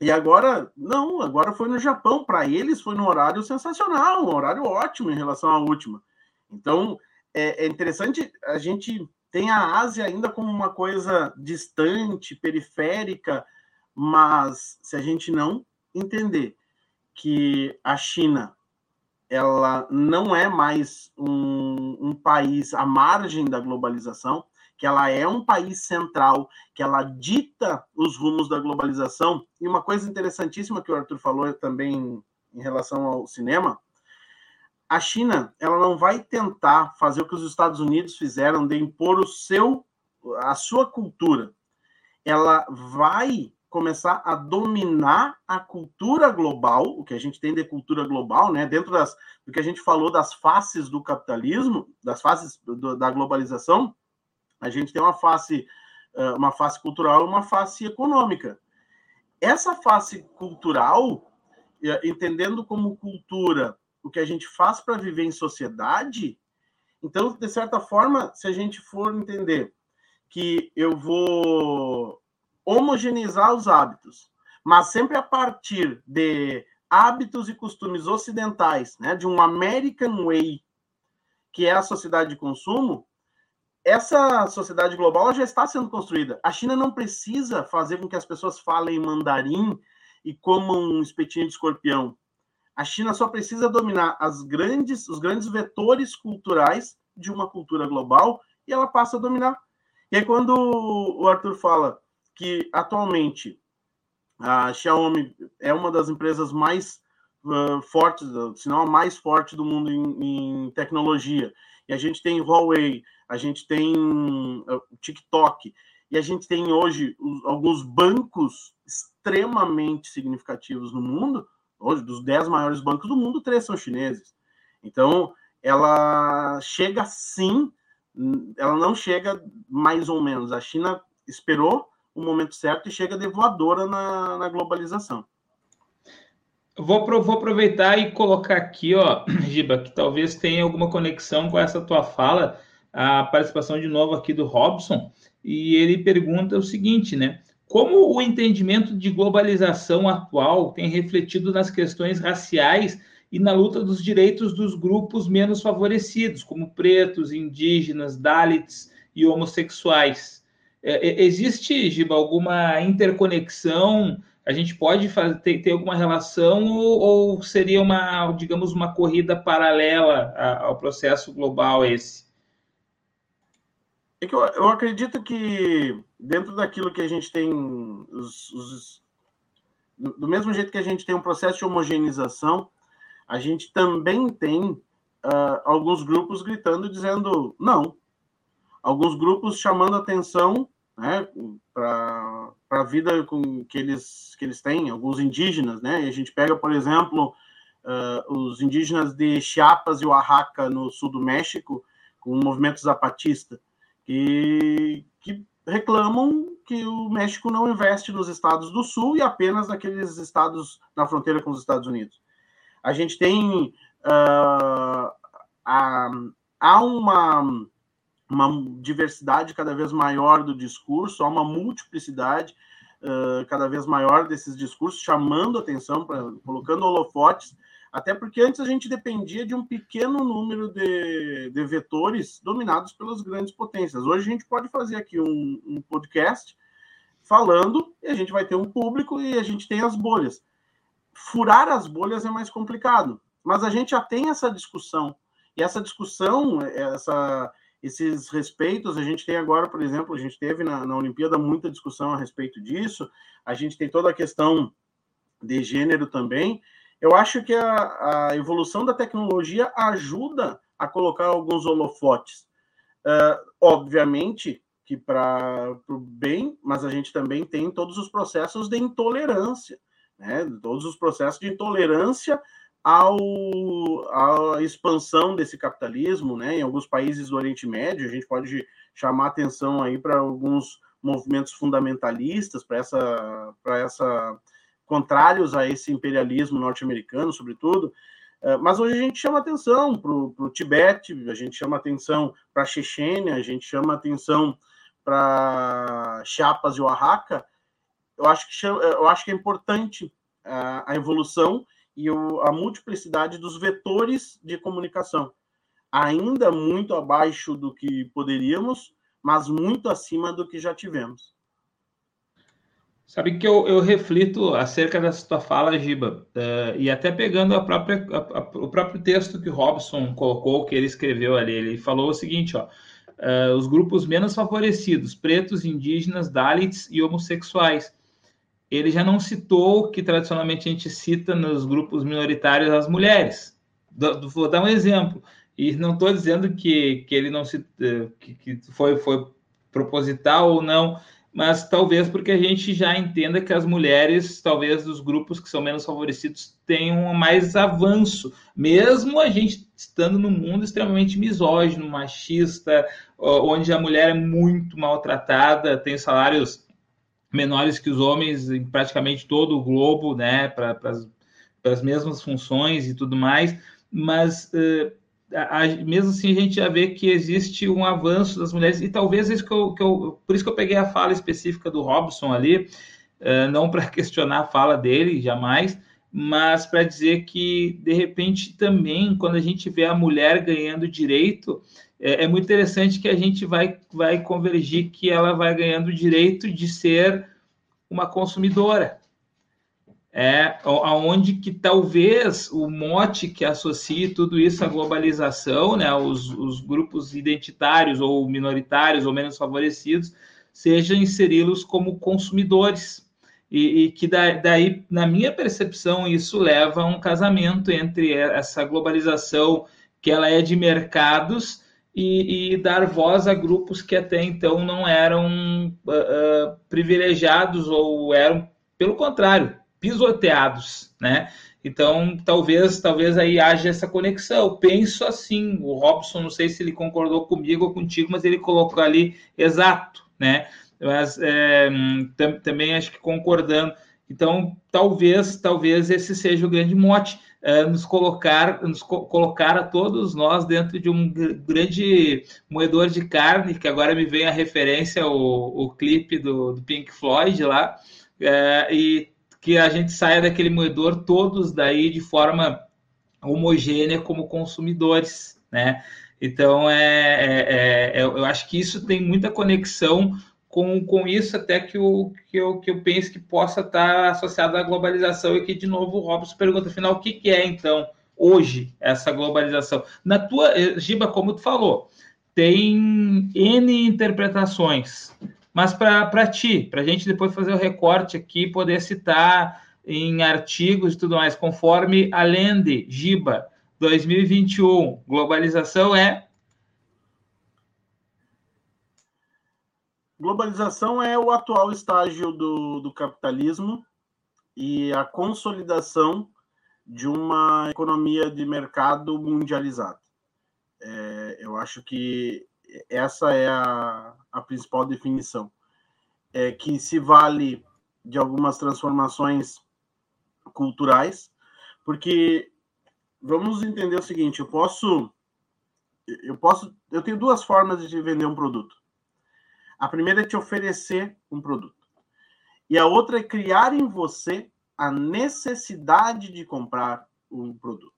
e agora, não, agora foi no Japão. Para eles foi no horário sensacional, um horário ótimo em relação à última. Então, é, é interessante a gente tem a Ásia ainda como uma coisa distante, periférica, mas se a gente não entender que a China ela não é mais um, um, país à margem da globalização, que ela é um país central, que ela dita os rumos da globalização. E uma coisa interessantíssima que o Arthur falou também em relação ao cinema, a China ela não vai tentar fazer o que os Estados Unidos fizeram de impor o seu a sua cultura. Ela vai começar a dominar a cultura global, o que a gente tem de cultura global, né? Dentro das, do que a gente falou das faces do capitalismo, das faces do, da globalização, a gente tem uma face, uma face cultural e uma face econômica. Essa face cultural, entendendo como cultura o que a gente faz para viver em sociedade, então, de certa forma, se a gente for entender que eu vou homogeneizar os hábitos, mas sempre a partir de hábitos e costumes ocidentais, né, de um American Way, que é a sociedade de consumo, essa sociedade global já está sendo construída. A China não precisa fazer com que as pessoas falem mandarim e comam um espetinho de escorpião. A China só precisa dominar as grandes, os grandes vetores culturais de uma cultura global e ela passa a dominar. E aí, quando o Arthur fala que atualmente a Xiaomi é uma das empresas mais uh, fortes, se não a mais forte do mundo em, em, tecnologia, e a gente tem Huawei, a gente tem uh, TikTok, e a gente tem hoje alguns bancos extremamente significativos no mundo, hoje, dos 10 maiores bancos do mundo, três são chineses. Então, ela chega sim, ela não chega mais ou menos. A China esperou o momento certo e chega de voadora na, na globalização. Vou, vou aproveitar e colocar aqui, ó, [clears throat] Giba, que talvez tenha alguma conexão com essa tua fala, a participação de novo aqui do Robson, e ele pergunta o seguinte, né? Como o entendimento de globalização atual tem refletido nas questões raciais e na luta dos direitos dos grupos menos favorecidos, como pretos, indígenas, dalits e homossexuais? É, é existe, Giba, alguma interconexão? A gente pode fazer, ter, ter alguma relação ou, ou, seria uma, digamos, uma corrida paralela ao processo global esse? É que eu, eu acredito que dentro daquilo que a gente tem, os, os, do mesmo jeito que a gente tem um processo de homogeneização, a gente também tem uh, alguns grupos gritando, dizendo não. Alguns grupos chamando atenção né, para a vida com, que, eles, que eles têm, alguns indígenas, né, e a gente pega, por exemplo, uh, os indígenas de Chiapas e Oaxaca, no sul do México, com o movimento zapatista, que, que reclamam que o México não investe nos estados do sul e apenas naqueles estados na fronteira com os Estados Unidos. A gente tem uh, há, há uma uma diversidade cada vez maior do discurso, há uma multiplicidade uh, cada vez maior desses discursos, chamando atenção, pra, colocando holofotes, até porque antes a gente dependia de um pequeno número de, de vetores dominados pelas grandes potências. Hoje a gente pode fazer aqui um, um podcast falando e a gente vai ter um público e a gente tem as bolhas. Furar as bolhas é mais complicado, mas a gente já tem essa discussão. E essa discussão, essa, esses respeitos, a gente tem agora, por exemplo, a gente teve na, na Olimpíada muita discussão a respeito disso, a gente tem toda a questão de gênero também. Eu acho que a, a evolução da tecnologia ajuda a colocar alguns holofotes. Uh, obviamente que para o bem, mas a gente também tem todos os processos de intolerância, né? todos os processos de intolerância ao, à expansão desse capitalismo, né? Em alguns países do Oriente Médio, a gente pode chamar atenção aí para alguns movimentos fundamentalistas, para essa, para essa contrários a esse imperialismo norte-americano, sobretudo. É, mas hoje a gente chama atenção para o Tibete, a gente chama atenção para a Chechênia, a gente chama atenção para Chiapas e Oaxaca. Eu acho que, eu acho que é importante a, a evolução e o, a multiplicidade dos vetores de comunicação. Ainda muito abaixo do que poderíamos, mas muito acima do que já tivemos. Sabe que eu, eu reflito acerca dessa tua fala, Giba, uh, e até pegando a própria, a, a, o próprio texto que o Robson colocou, que ele escreveu ali. Ele falou o seguinte: ó, uh, os grupos menos favorecidos, pretos, indígenas, Dalits e homossexuais, ele já não citou que tradicionalmente a gente cita nos grupos minoritários as mulheres. Vou dar um exemplo. E não estou dizendo que, que ele não se que, que foi, foi proposital ou não, mas talvez porque a gente já entenda que as mulheres, talvez dos grupos que são menos favorecidos, tenham mais avanço, mesmo a gente estando num mundo extremamente misógino, machista, onde a mulher é muito maltratada, tem salários menores que os homens em praticamente todo o globo, né, para as mesmas funções e tudo mais, mas uh, a, a, mesmo assim a gente já vê que existe um avanço das mulheres, e talvez isso que eu, que eu por isso que eu peguei a fala específica do Robson ali, uh, não para [laughs] questionar a fala dele, jamais, mas para dizer que, de repente, também, quando a gente vê a mulher ganhando direito, é, é, muito interessante que a gente vai, vai convergir que ela vai ganhando o direito de ser uma consumidora. É aonde que talvez o mote que associe tudo isso à globalização, né, os, os grupos identitários ou minoritários ou menos favorecidos, seja inseri-los como consumidores. E, e que daí, na minha percepção, isso leva a um casamento entre essa globalização que ela é de mercados e, e, dar voz a grupos que até então não eram uh, uh, privilegiados ou eram, pelo contrário, pisoteados, né? Então, talvez, talvez aí haja essa conexão. Penso assim, o Robson, não sei se ele concordou comigo ou contigo, mas ele colocou ali exato, né? Mas é, tam, também acho que concordando. Então, talvez, talvez esse seja o grande mote é, nos colocar, nos co colocar a todos nós dentro de um grande moedor de carne, que agora me vem a referência o, o clipe do, do Pink Floyd lá, é, e que a gente saia daquele moedor todos daí de forma homogênea como consumidores, né? Então, é, é, é, eu acho que isso tem muita conexão com, com isso até que, o, que, eu, que eu penso que possa estar associado à globalização e que, de novo, o Robson pergunta, afinal, o que, que é, então, hoje, essa globalização? Na tua, eh, Giba, como tu falou, tem N interpretações, mas para ti, para a gente depois fazer o recorte aqui, poder citar em artigos e tudo mais, conforme a Lende, Giba, 2021, globalização é globalização é o atual estágio do, do capitalismo e a consolidação de uma economia de mercado mundializada. É, eu acho que essa é a, a principal definição. É que se vale de algumas transformações culturais, porque vamos entender o seguinte, eu posso eu posso eu tenho duas formas de vender um produto. A primeira é te oferecer um produto. E a outra é criar em você a necessidade de comprar um produto.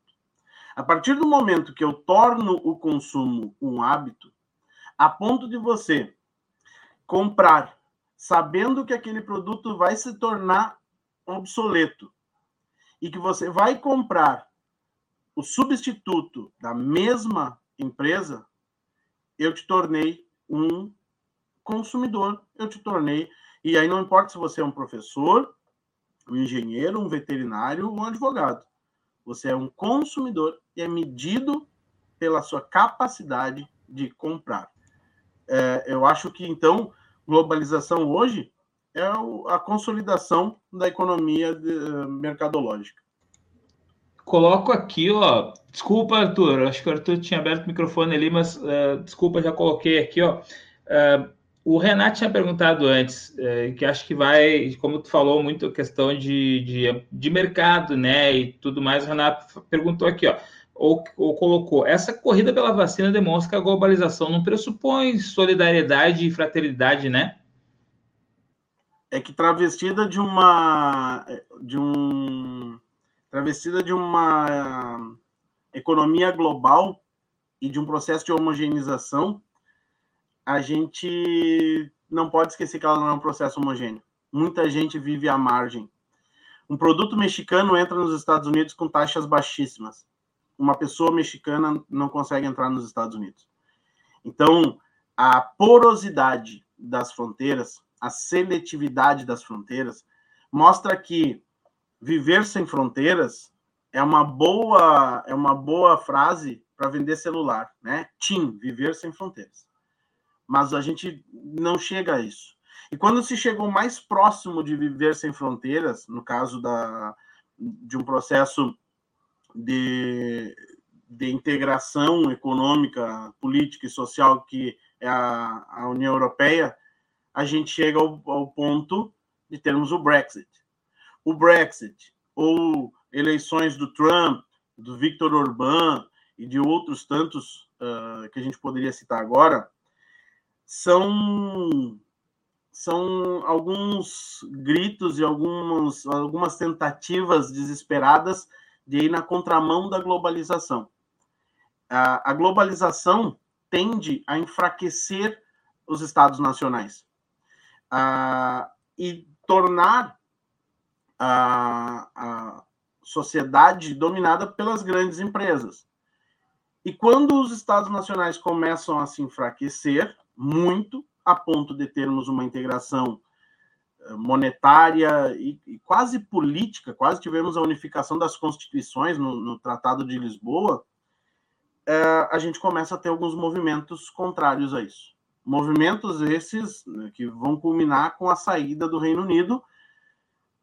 A partir do momento que eu torno o consumo um hábito, a ponto de você comprar sabendo que aquele produto vai se tornar obsoleto e que você vai comprar o substituto da mesma empresa, eu te tornei um consumidor, eu te tornei. E aí não importa se você é um professor, um engenheiro, um veterinário ou um advogado. Você é um consumidor e é medido pela sua capacidade de comprar. É, eu acho que, então, globalização hoje é a consolidação da economia de, uh, mercadológica. Coloco aqui, ó. Desculpa, Arthur. Acho que o Arthur tinha aberto o microfone ali, mas uh, desculpa, já coloquei aqui, ó. Uh, o Renato tinha perguntado antes, que acho que vai, como tu falou, muito questão de, de, de mercado, né? E tudo mais. O Renato perguntou aqui, ó ou, ou, colocou: essa corrida pela vacina demonstra que a globalização não pressupõe solidariedade e fraternidade, né? É que travestida de uma de um travestida de uma economia global e de um processo de homogeneização, a gente não pode esquecer que ela não é um processo homogêneo. Muita gente vive à margem. Um produto mexicano entra nos Estados Unidos com taxas baixíssimas uma pessoa mexicana não consegue entrar nos Estados Unidos. Então, a porosidade das fronteiras, a seletividade das fronteiras, mostra que viver sem fronteiras é uma boa é uma boa frase para vender celular, né? TIM, viver sem fronteiras. Mas a gente não chega a isso. E quando se chegou mais próximo de viver sem fronteiras, no caso da, de um processo de, de integração econômica, política e social que é a, a União Europeia, a gente chega ao, ao ponto de termos o Brexit. O Brexit, ou eleições do Trump, do Victor Orbán e de outros tantos uh, que a gente poderia citar agora, são são alguns gritos e alguns, algumas tentativas desesperadas de ir na contramão da globalização. A, a globalização tende a enfraquecer os estados nacionais a, e tornar a, a sociedade dominada pelas grandes empresas. E quando os estados nacionais começam a se enfraquecer muito, a ponto de termos uma integração monetária e, e, quase política, quase tivemos a unificação das constituições no, no Tratado de Lisboa, é, a gente começa a ter alguns movimentos contrários a isso. Movimentos esses né, que vão culminar com a saída do Reino Unido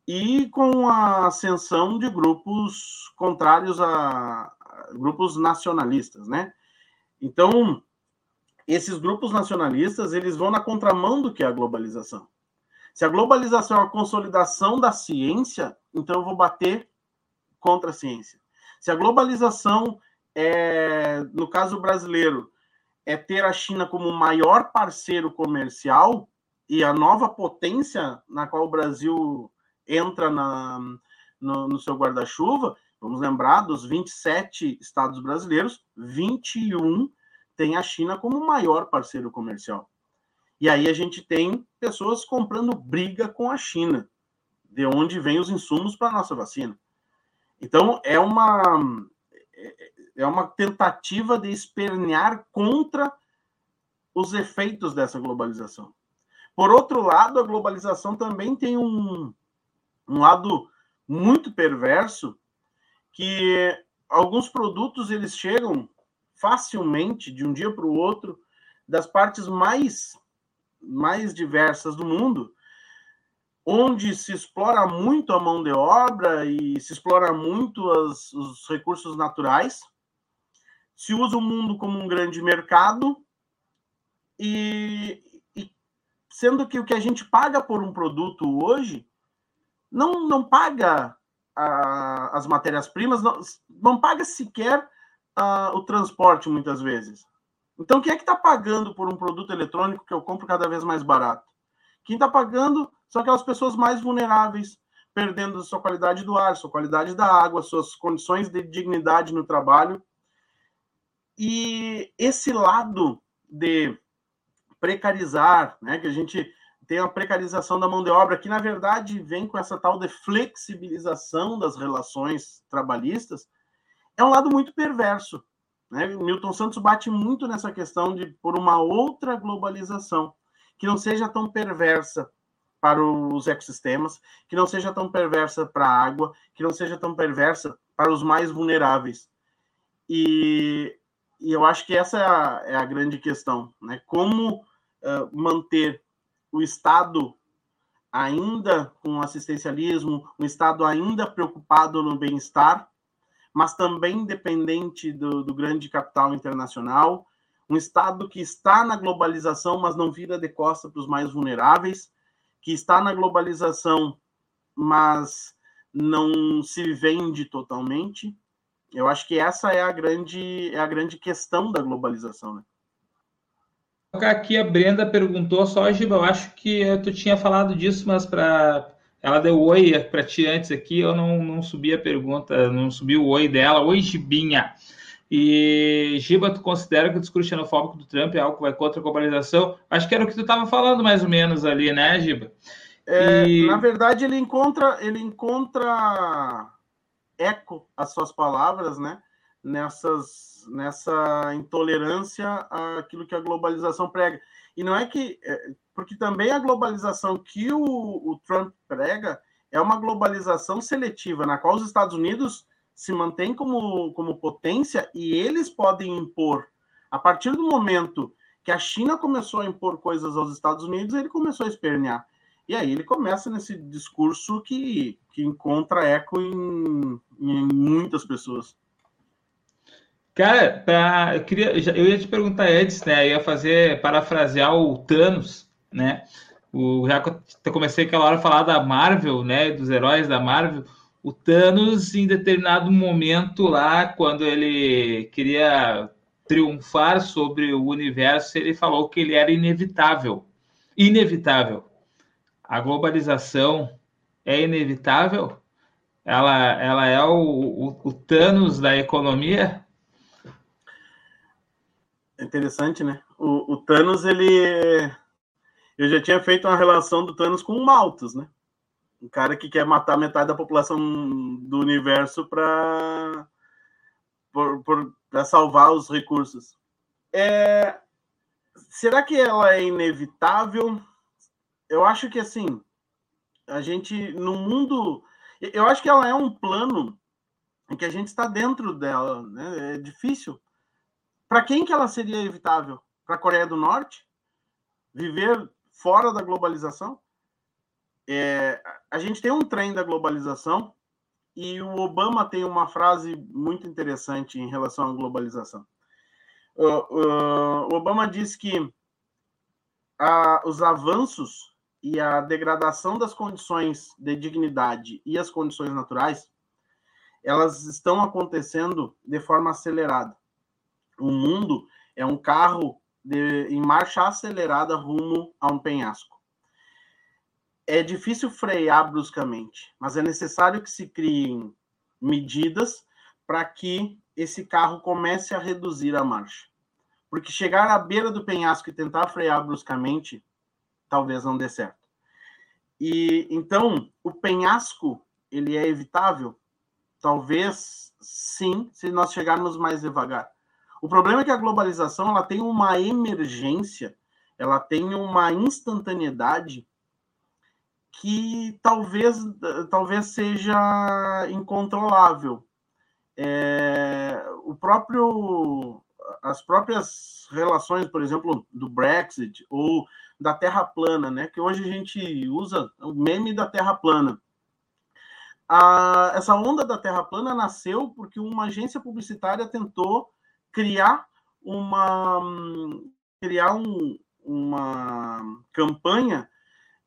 e com a ascensão de grupos contrários a, a grupos nacionalistas, né? Então, esses grupos nacionalistas, eles vão na contramão do que é a globalização. Se a globalização é a consolidação da ciência, então eu vou bater contra a ciência. Se a globalização é, no caso brasileiro, é ter a China como maior parceiro comercial e a nova potência na qual o Brasil entra na, no, no seu guarda-chuva, vamos lembrar, dos 27 estados brasileiros, 21 tem a China como maior parceiro comercial. E aí a gente tem pessoas comprando briga com a China, de onde vêm os insumos para a nossa vacina. Então, é uma, é uma tentativa de espernear contra os efeitos dessa globalização. Por outro lado, a globalização também tem um, um lado muito perverso, que alguns produtos eles chegam facilmente de um dia para o outro das partes mais mais diversas do mundo, onde se explora muito a mão de obra e se explora muito as, os recursos naturais, se usa o mundo como um grande mercado e, e sendo que o que a gente paga por um produto hoje não, não paga a, as matérias-primas, não, não paga sequer a, o transporte muitas vezes. Então, quem é que está pagando por um produto eletrônico que eu compro cada vez mais barato? Quem está pagando são aquelas pessoas mais vulneráveis, perdendo sua qualidade do ar, sua qualidade da água, suas condições de dignidade no trabalho. E esse lado de precarizar, né, que a gente tem a precarização da mão de obra, que na verdade vem com essa tal de flexibilização das relações trabalhistas, é um lado muito perverso. Né? Milton Santos bate muito nessa questão de por uma outra globalização, que não seja tão perversa para os ecossistemas, que não seja tão perversa para a água, que não seja tão perversa para os mais vulneráveis. E, e eu acho que essa é a, é a grande questão, né? Como uh, manter o Estado ainda com assistencialismo, um Estado ainda preocupado no bem-estar, mas também dependente do, do, grande capital internacional, um Estado que está na globalização, mas não vira de costa para os mais vulneráveis, que está na globalização, mas não se vende totalmente. Eu acho que essa é a grande, é a grande questão da globalização. Né? Aqui a Brenda perguntou só, Giba, eu acho que tu tinha falado disso, mas para ela deu oi para ti antes aqui, eu não, não subi a pergunta, não subi o oi dela. Oi, Gibinha. E, Giba, tu considera que o discurso xenofóbico do Trump é algo que vai contra a globalização? Acho que era o que tu estava falando mais ou menos ali, né, Giba? É, e... Na verdade, ele encontra, ele encontra eco às suas palavras, né? Nessas nessa intolerância àquilo que a globalização prega. E não é que. É, porque também a globalização que o, o Trump prega é uma globalização seletiva, na qual os Estados Unidos se mantêm como, como potência e eles podem impor. A partir do momento que a China começou a impor coisas aos Estados Unidos, ele começou a espernear. E aí ele começa nesse discurso que, que encontra eco em, em muitas pessoas. Cara, pra, eu, queria, eu ia te perguntar antes, né? Eu ia fazer, parafrasear o Thanos, né? O, já comecei aquela hora a falar da Marvel, né? Dos heróis da Marvel. O Thanos, em determinado momento lá, quando ele queria triunfar sobre o universo, ele falou que ele era inevitável. Inevitável. A globalização é inevitável? Ela, ela é o, o, o Thanos da economia? Interessante, né? O, o, Thanos, ele. Eu já tinha feito uma relação do Thanos com o Malthus, né? Um cara que quer matar metade da população do universo para para salvar os recursos. É, será que ela é inevitável? Eu acho que assim, a gente no mundo, eu acho que ela é um plano em que a gente está dentro dela, né? É difícil para quem que ela seria evitável? Para a Coreia do Norte? Viver fora da globalização? É, a gente tem um trem da globalização e o Obama tem uma frase muito interessante em relação à globalização. O, Obama diz que os avanços e a degradação das condições de dignidade e as condições naturais elas estão acontecendo de forma acelerada o mundo é um carro de, em marcha acelerada rumo a um penhasco. É difícil frear bruscamente, mas é necessário que se criem medidas para que esse carro comece a reduzir a marcha. Porque chegar à beira do penhasco e tentar frear bruscamente, talvez não dê certo. E então, o penhasco, ele é evitável? Talvez sim, se nós chegarmos mais devagar. O problema é que a globalização ela tem uma emergência, ela tem uma instantaneidade que talvez, talvez seja incontrolável. É, o próprio, as próprias relações, por exemplo, do Brexit ou da Terra plana, né? Que hoje a gente usa o meme da Terra plana. A, essa onda da Terra plana nasceu porque uma agência publicitária tentou criar uma criar um, uma campanha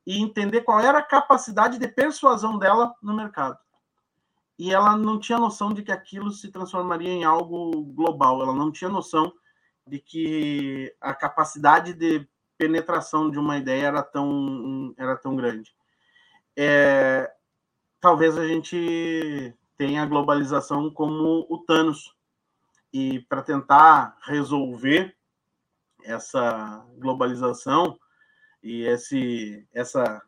e entender qual era a capacidade de persuasão dela no mercado. E ela não tinha noção de que aquilo se transformaria em algo global. Ela não tinha noção de que a capacidade de penetração de uma ideia era tão, era tão grande. É, talvez a gente tenha a globalização como o Thanos. E para tentar resolver essa globalização e esse, essa,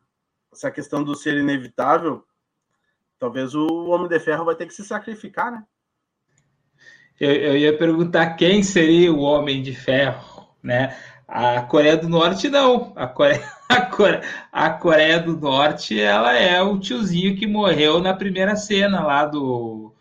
essa questão do ser inevitável, talvez o Homem de Ferro vai ter que se sacrificar, né? Eu, eu ia perguntar quem seria o Homem de Ferro, né? A Coreia do Norte não. A Coreia, [laughs] a Coreia, a Coreia do Norte ela é o tiozinho que morreu na primeira cena lá do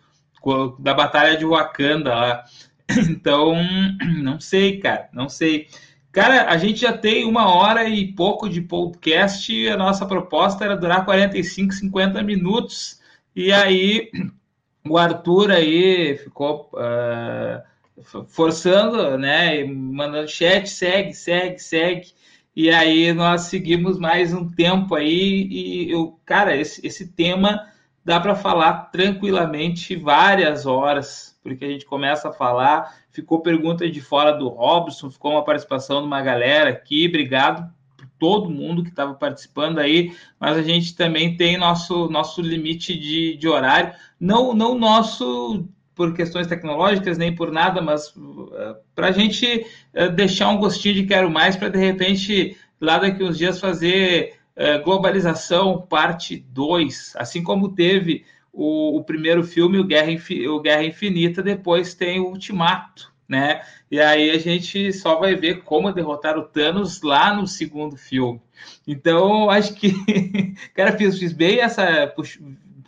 da Batalha de Wakanda lá. [clears throat] Então, [clears throat] não sei, cara, não sei. Cara, a gente já tem uma hora e pouco de podcast a nossa proposta era durar 45, 50 minutos. E aí [clears throat] o Arthur aí ficou uh, forçando, né? Mandando chat, segue, segue, segue. E aí nós seguimos mais um tempo aí e eu, cara, esse, esse tema dá para falar tranquilamente várias horas, porque a gente começa a falar, ficou pergunta de fora do Robson, ficou uma participação de uma galera aqui, obrigado por todo mundo que estava participando aí, mas a gente também tem nosso, nosso limite de, de horário, não, não nosso por questões tecnológicas, nem por nada, mas eh, para a gente uh, deixar um gostinho de quero mais, para de repente, lá daqui uns dias, fazer uh, Globalização Parte 2, assim como teve o, o, primeiro filme, o Guerra, o Guerra Infinita, depois tem o Ultimato, né? E aí a gente só vai ver como derrotar o Thanos lá no segundo filme. Então, acho que, [laughs] cara, fiz, fiz bem essa,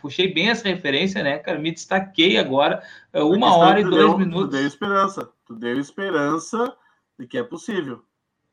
puxei bem essa referência, né, cara? Me destaquei agora, é uma hora e dois deu, minutos. Tu deu esperança, tu deu esperança de que é possível.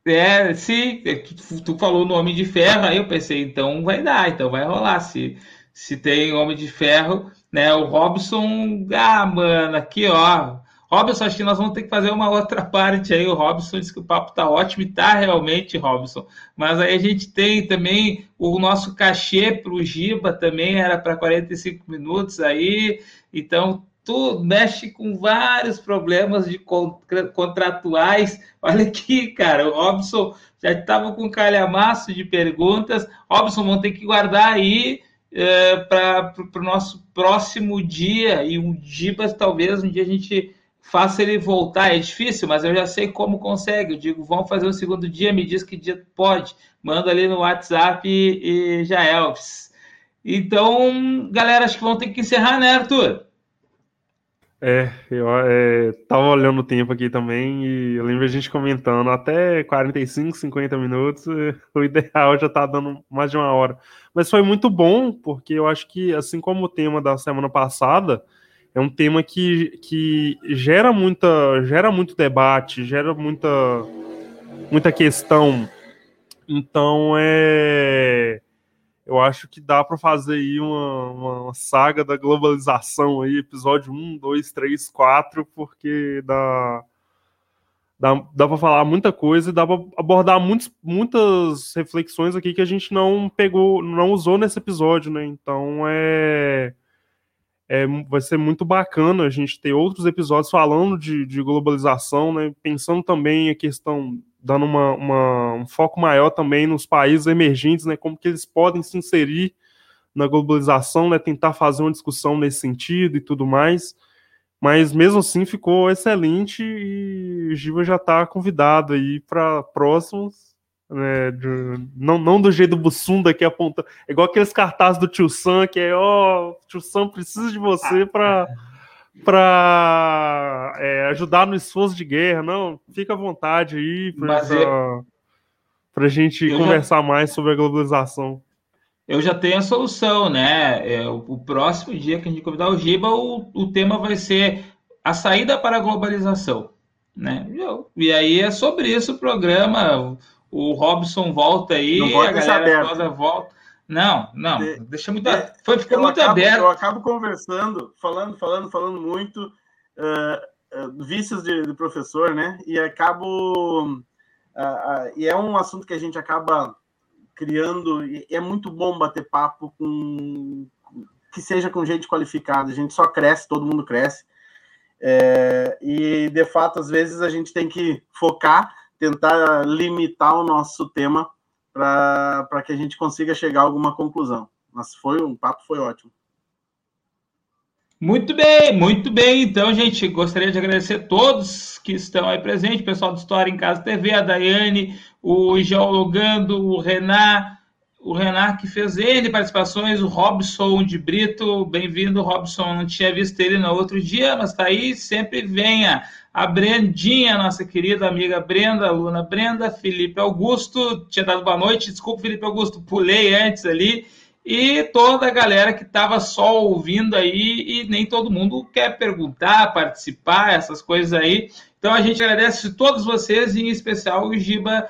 É, sim, é tu, tu falou no Homem de Ferro, aí eu pensei, então vai dar, então vai rolar. Se, se tem Homem de Ferro, né? O Robson, ah, mano, aqui ó, Robson, acho que nós vamos ter que fazer uma outra [laughs] parte aí. O Robson disse que o papo tá ótimo e tá realmente, Robson. Mas aí a gente tem também o nosso cachê para o Giba também era para 45 minutos aí. Então, tu mexe com vários problemas de contratuais. [laughs] Olha aqui, cara, o Robson já estava com calhamaço de perguntas. Robson, vamos ter que guardar aí é, para o nosso próximo dia e um Gibas, talvez um dia a gente faça ele voltar. É difícil, mas eu já sei como consegue. Eu digo, vamos fazer o segundo dia, me diz que dia pode. Manda ali no WhatsApp e, e já é, Elvis. Então, galera, acho que vamos ter que encerrar, né, Arthur? É, eu é, tava olhando o tempo aqui também e eu lembro a gente comentando até 45, 50 minutos, [laughs] o ideal já tá dando mais de uma hora. Mas foi muito bom, porque eu acho que, assim como o tema da semana passada, é um tema que, que gera, muita, gera muito debate, gera muita, muita questão. Então, é, eu acho que dá para fazer aí uma, uma, saga da globalização aí, episódio 1, 2, 3, 4, porque dá, dá, dá para falar muita coisa e dá para abordar muitos, muitas reflexões aqui que a gente não pegou, não usou nesse episódio, né? Então é é, vai ser muito bacana a gente ter outros episódios falando de, de globalização, né, pensando também a questão, dando uma, uma, um foco maior também nos países emergentes, né, como que eles podem se inserir na globalização, né, tentar fazer uma discussão nesse sentido e tudo mais. Mas mesmo assim ficou excelente e o Giva já está convidado aí para próximos né, de, não, não do jeito do Bussunda que aponta. É igual aqueles cartazes do Tio Sam, que é, ó, oh, Tio Sam precisa de você para para é, ajudar no esforço de guerra. Não, fica à vontade aí para é... a gente eu conversar já... mais sobre a globalização. Eu já tenho a solução, né? É, o, o, próximo dia que a gente convidar o Giba, o, o tema vai ser a saída para a globalização. Né? E aí é sobre isso o programa o Robson volta aí, a galera toda volta. Não, não, De- deixa muito. é, Foi, ficou muito acabo, aberto. Eu acabo conversando, falando, falando, falando muito, eh, eh, vícios de, de professor, né? E acabo. ah, e é um assunto que a gente acaba criando, e é muito bom bater papo com. que seja com gente qualificada. A gente só cresce, todo mundo cresce. Eh, e, de fato, às vezes a gente tem que focar, tentar limitar o nosso tema para que a gente consiga chegar a alguma conclusão. Mas foi um papo foi ótimo. Muito bem, muito bem. Então, gente, gostaria de agradecer todos que estão aí presentes, o pessoal do História em Casa TV, a Daiane, o Geologando, o Renan, o Renan que fez N participações, o Robson de Brito, bem-vindo, Robson. Não tinha visto ele no outro dia, mas tá aí, sempre venha. A Brendinha, nossa querida amiga Brenda, aluna Brenda, Felipe Augusto, tinha dado boa noite, desculpa, Felipe Augusto, pulei antes ali e toda a galera que estava só ouvindo aí e nem todo mundo quer perguntar, participar, essas coisas aí. Então a gente agradece todos vocês, em especial o Giba,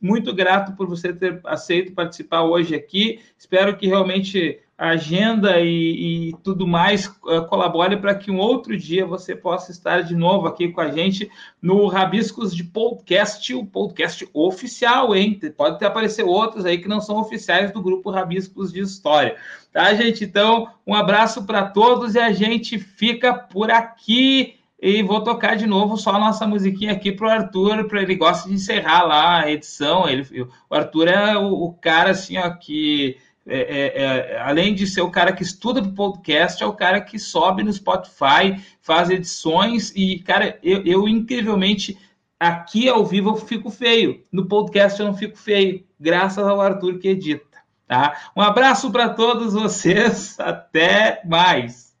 muito grato por você ter aceito participar hoje aqui. Espero que realmente a agenda e, e tudo mais eh, colabore para que um outro dia você possa estar de novo aqui com a gente no Rabiscos de Podcast, o podcast oficial, hein? Pode até aparecer outros aí que não são oficiais do grupo Rabiscos de História. Tá, gente? Então, um abraço para todos e a gente fica por aqui. E vou tocar de novo só a nossa musiquinha aqui pro Arthur, para ele gosta de encerrar lá a edição. Ele, o Arthur é o, o cara assim, ó, que é, é, é, além de ser o cara que estuda para podcast, é o cara que sobe no Spotify, faz edições e, cara, eu, eu incrivelmente aqui ao vivo eu fico feio, no podcast eu não fico feio, graças ao Arthur que edita, tá? Um abraço para todos vocês, [laughs] até mais.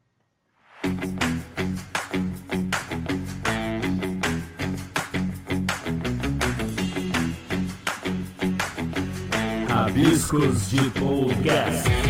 Rabiscos de Podcast.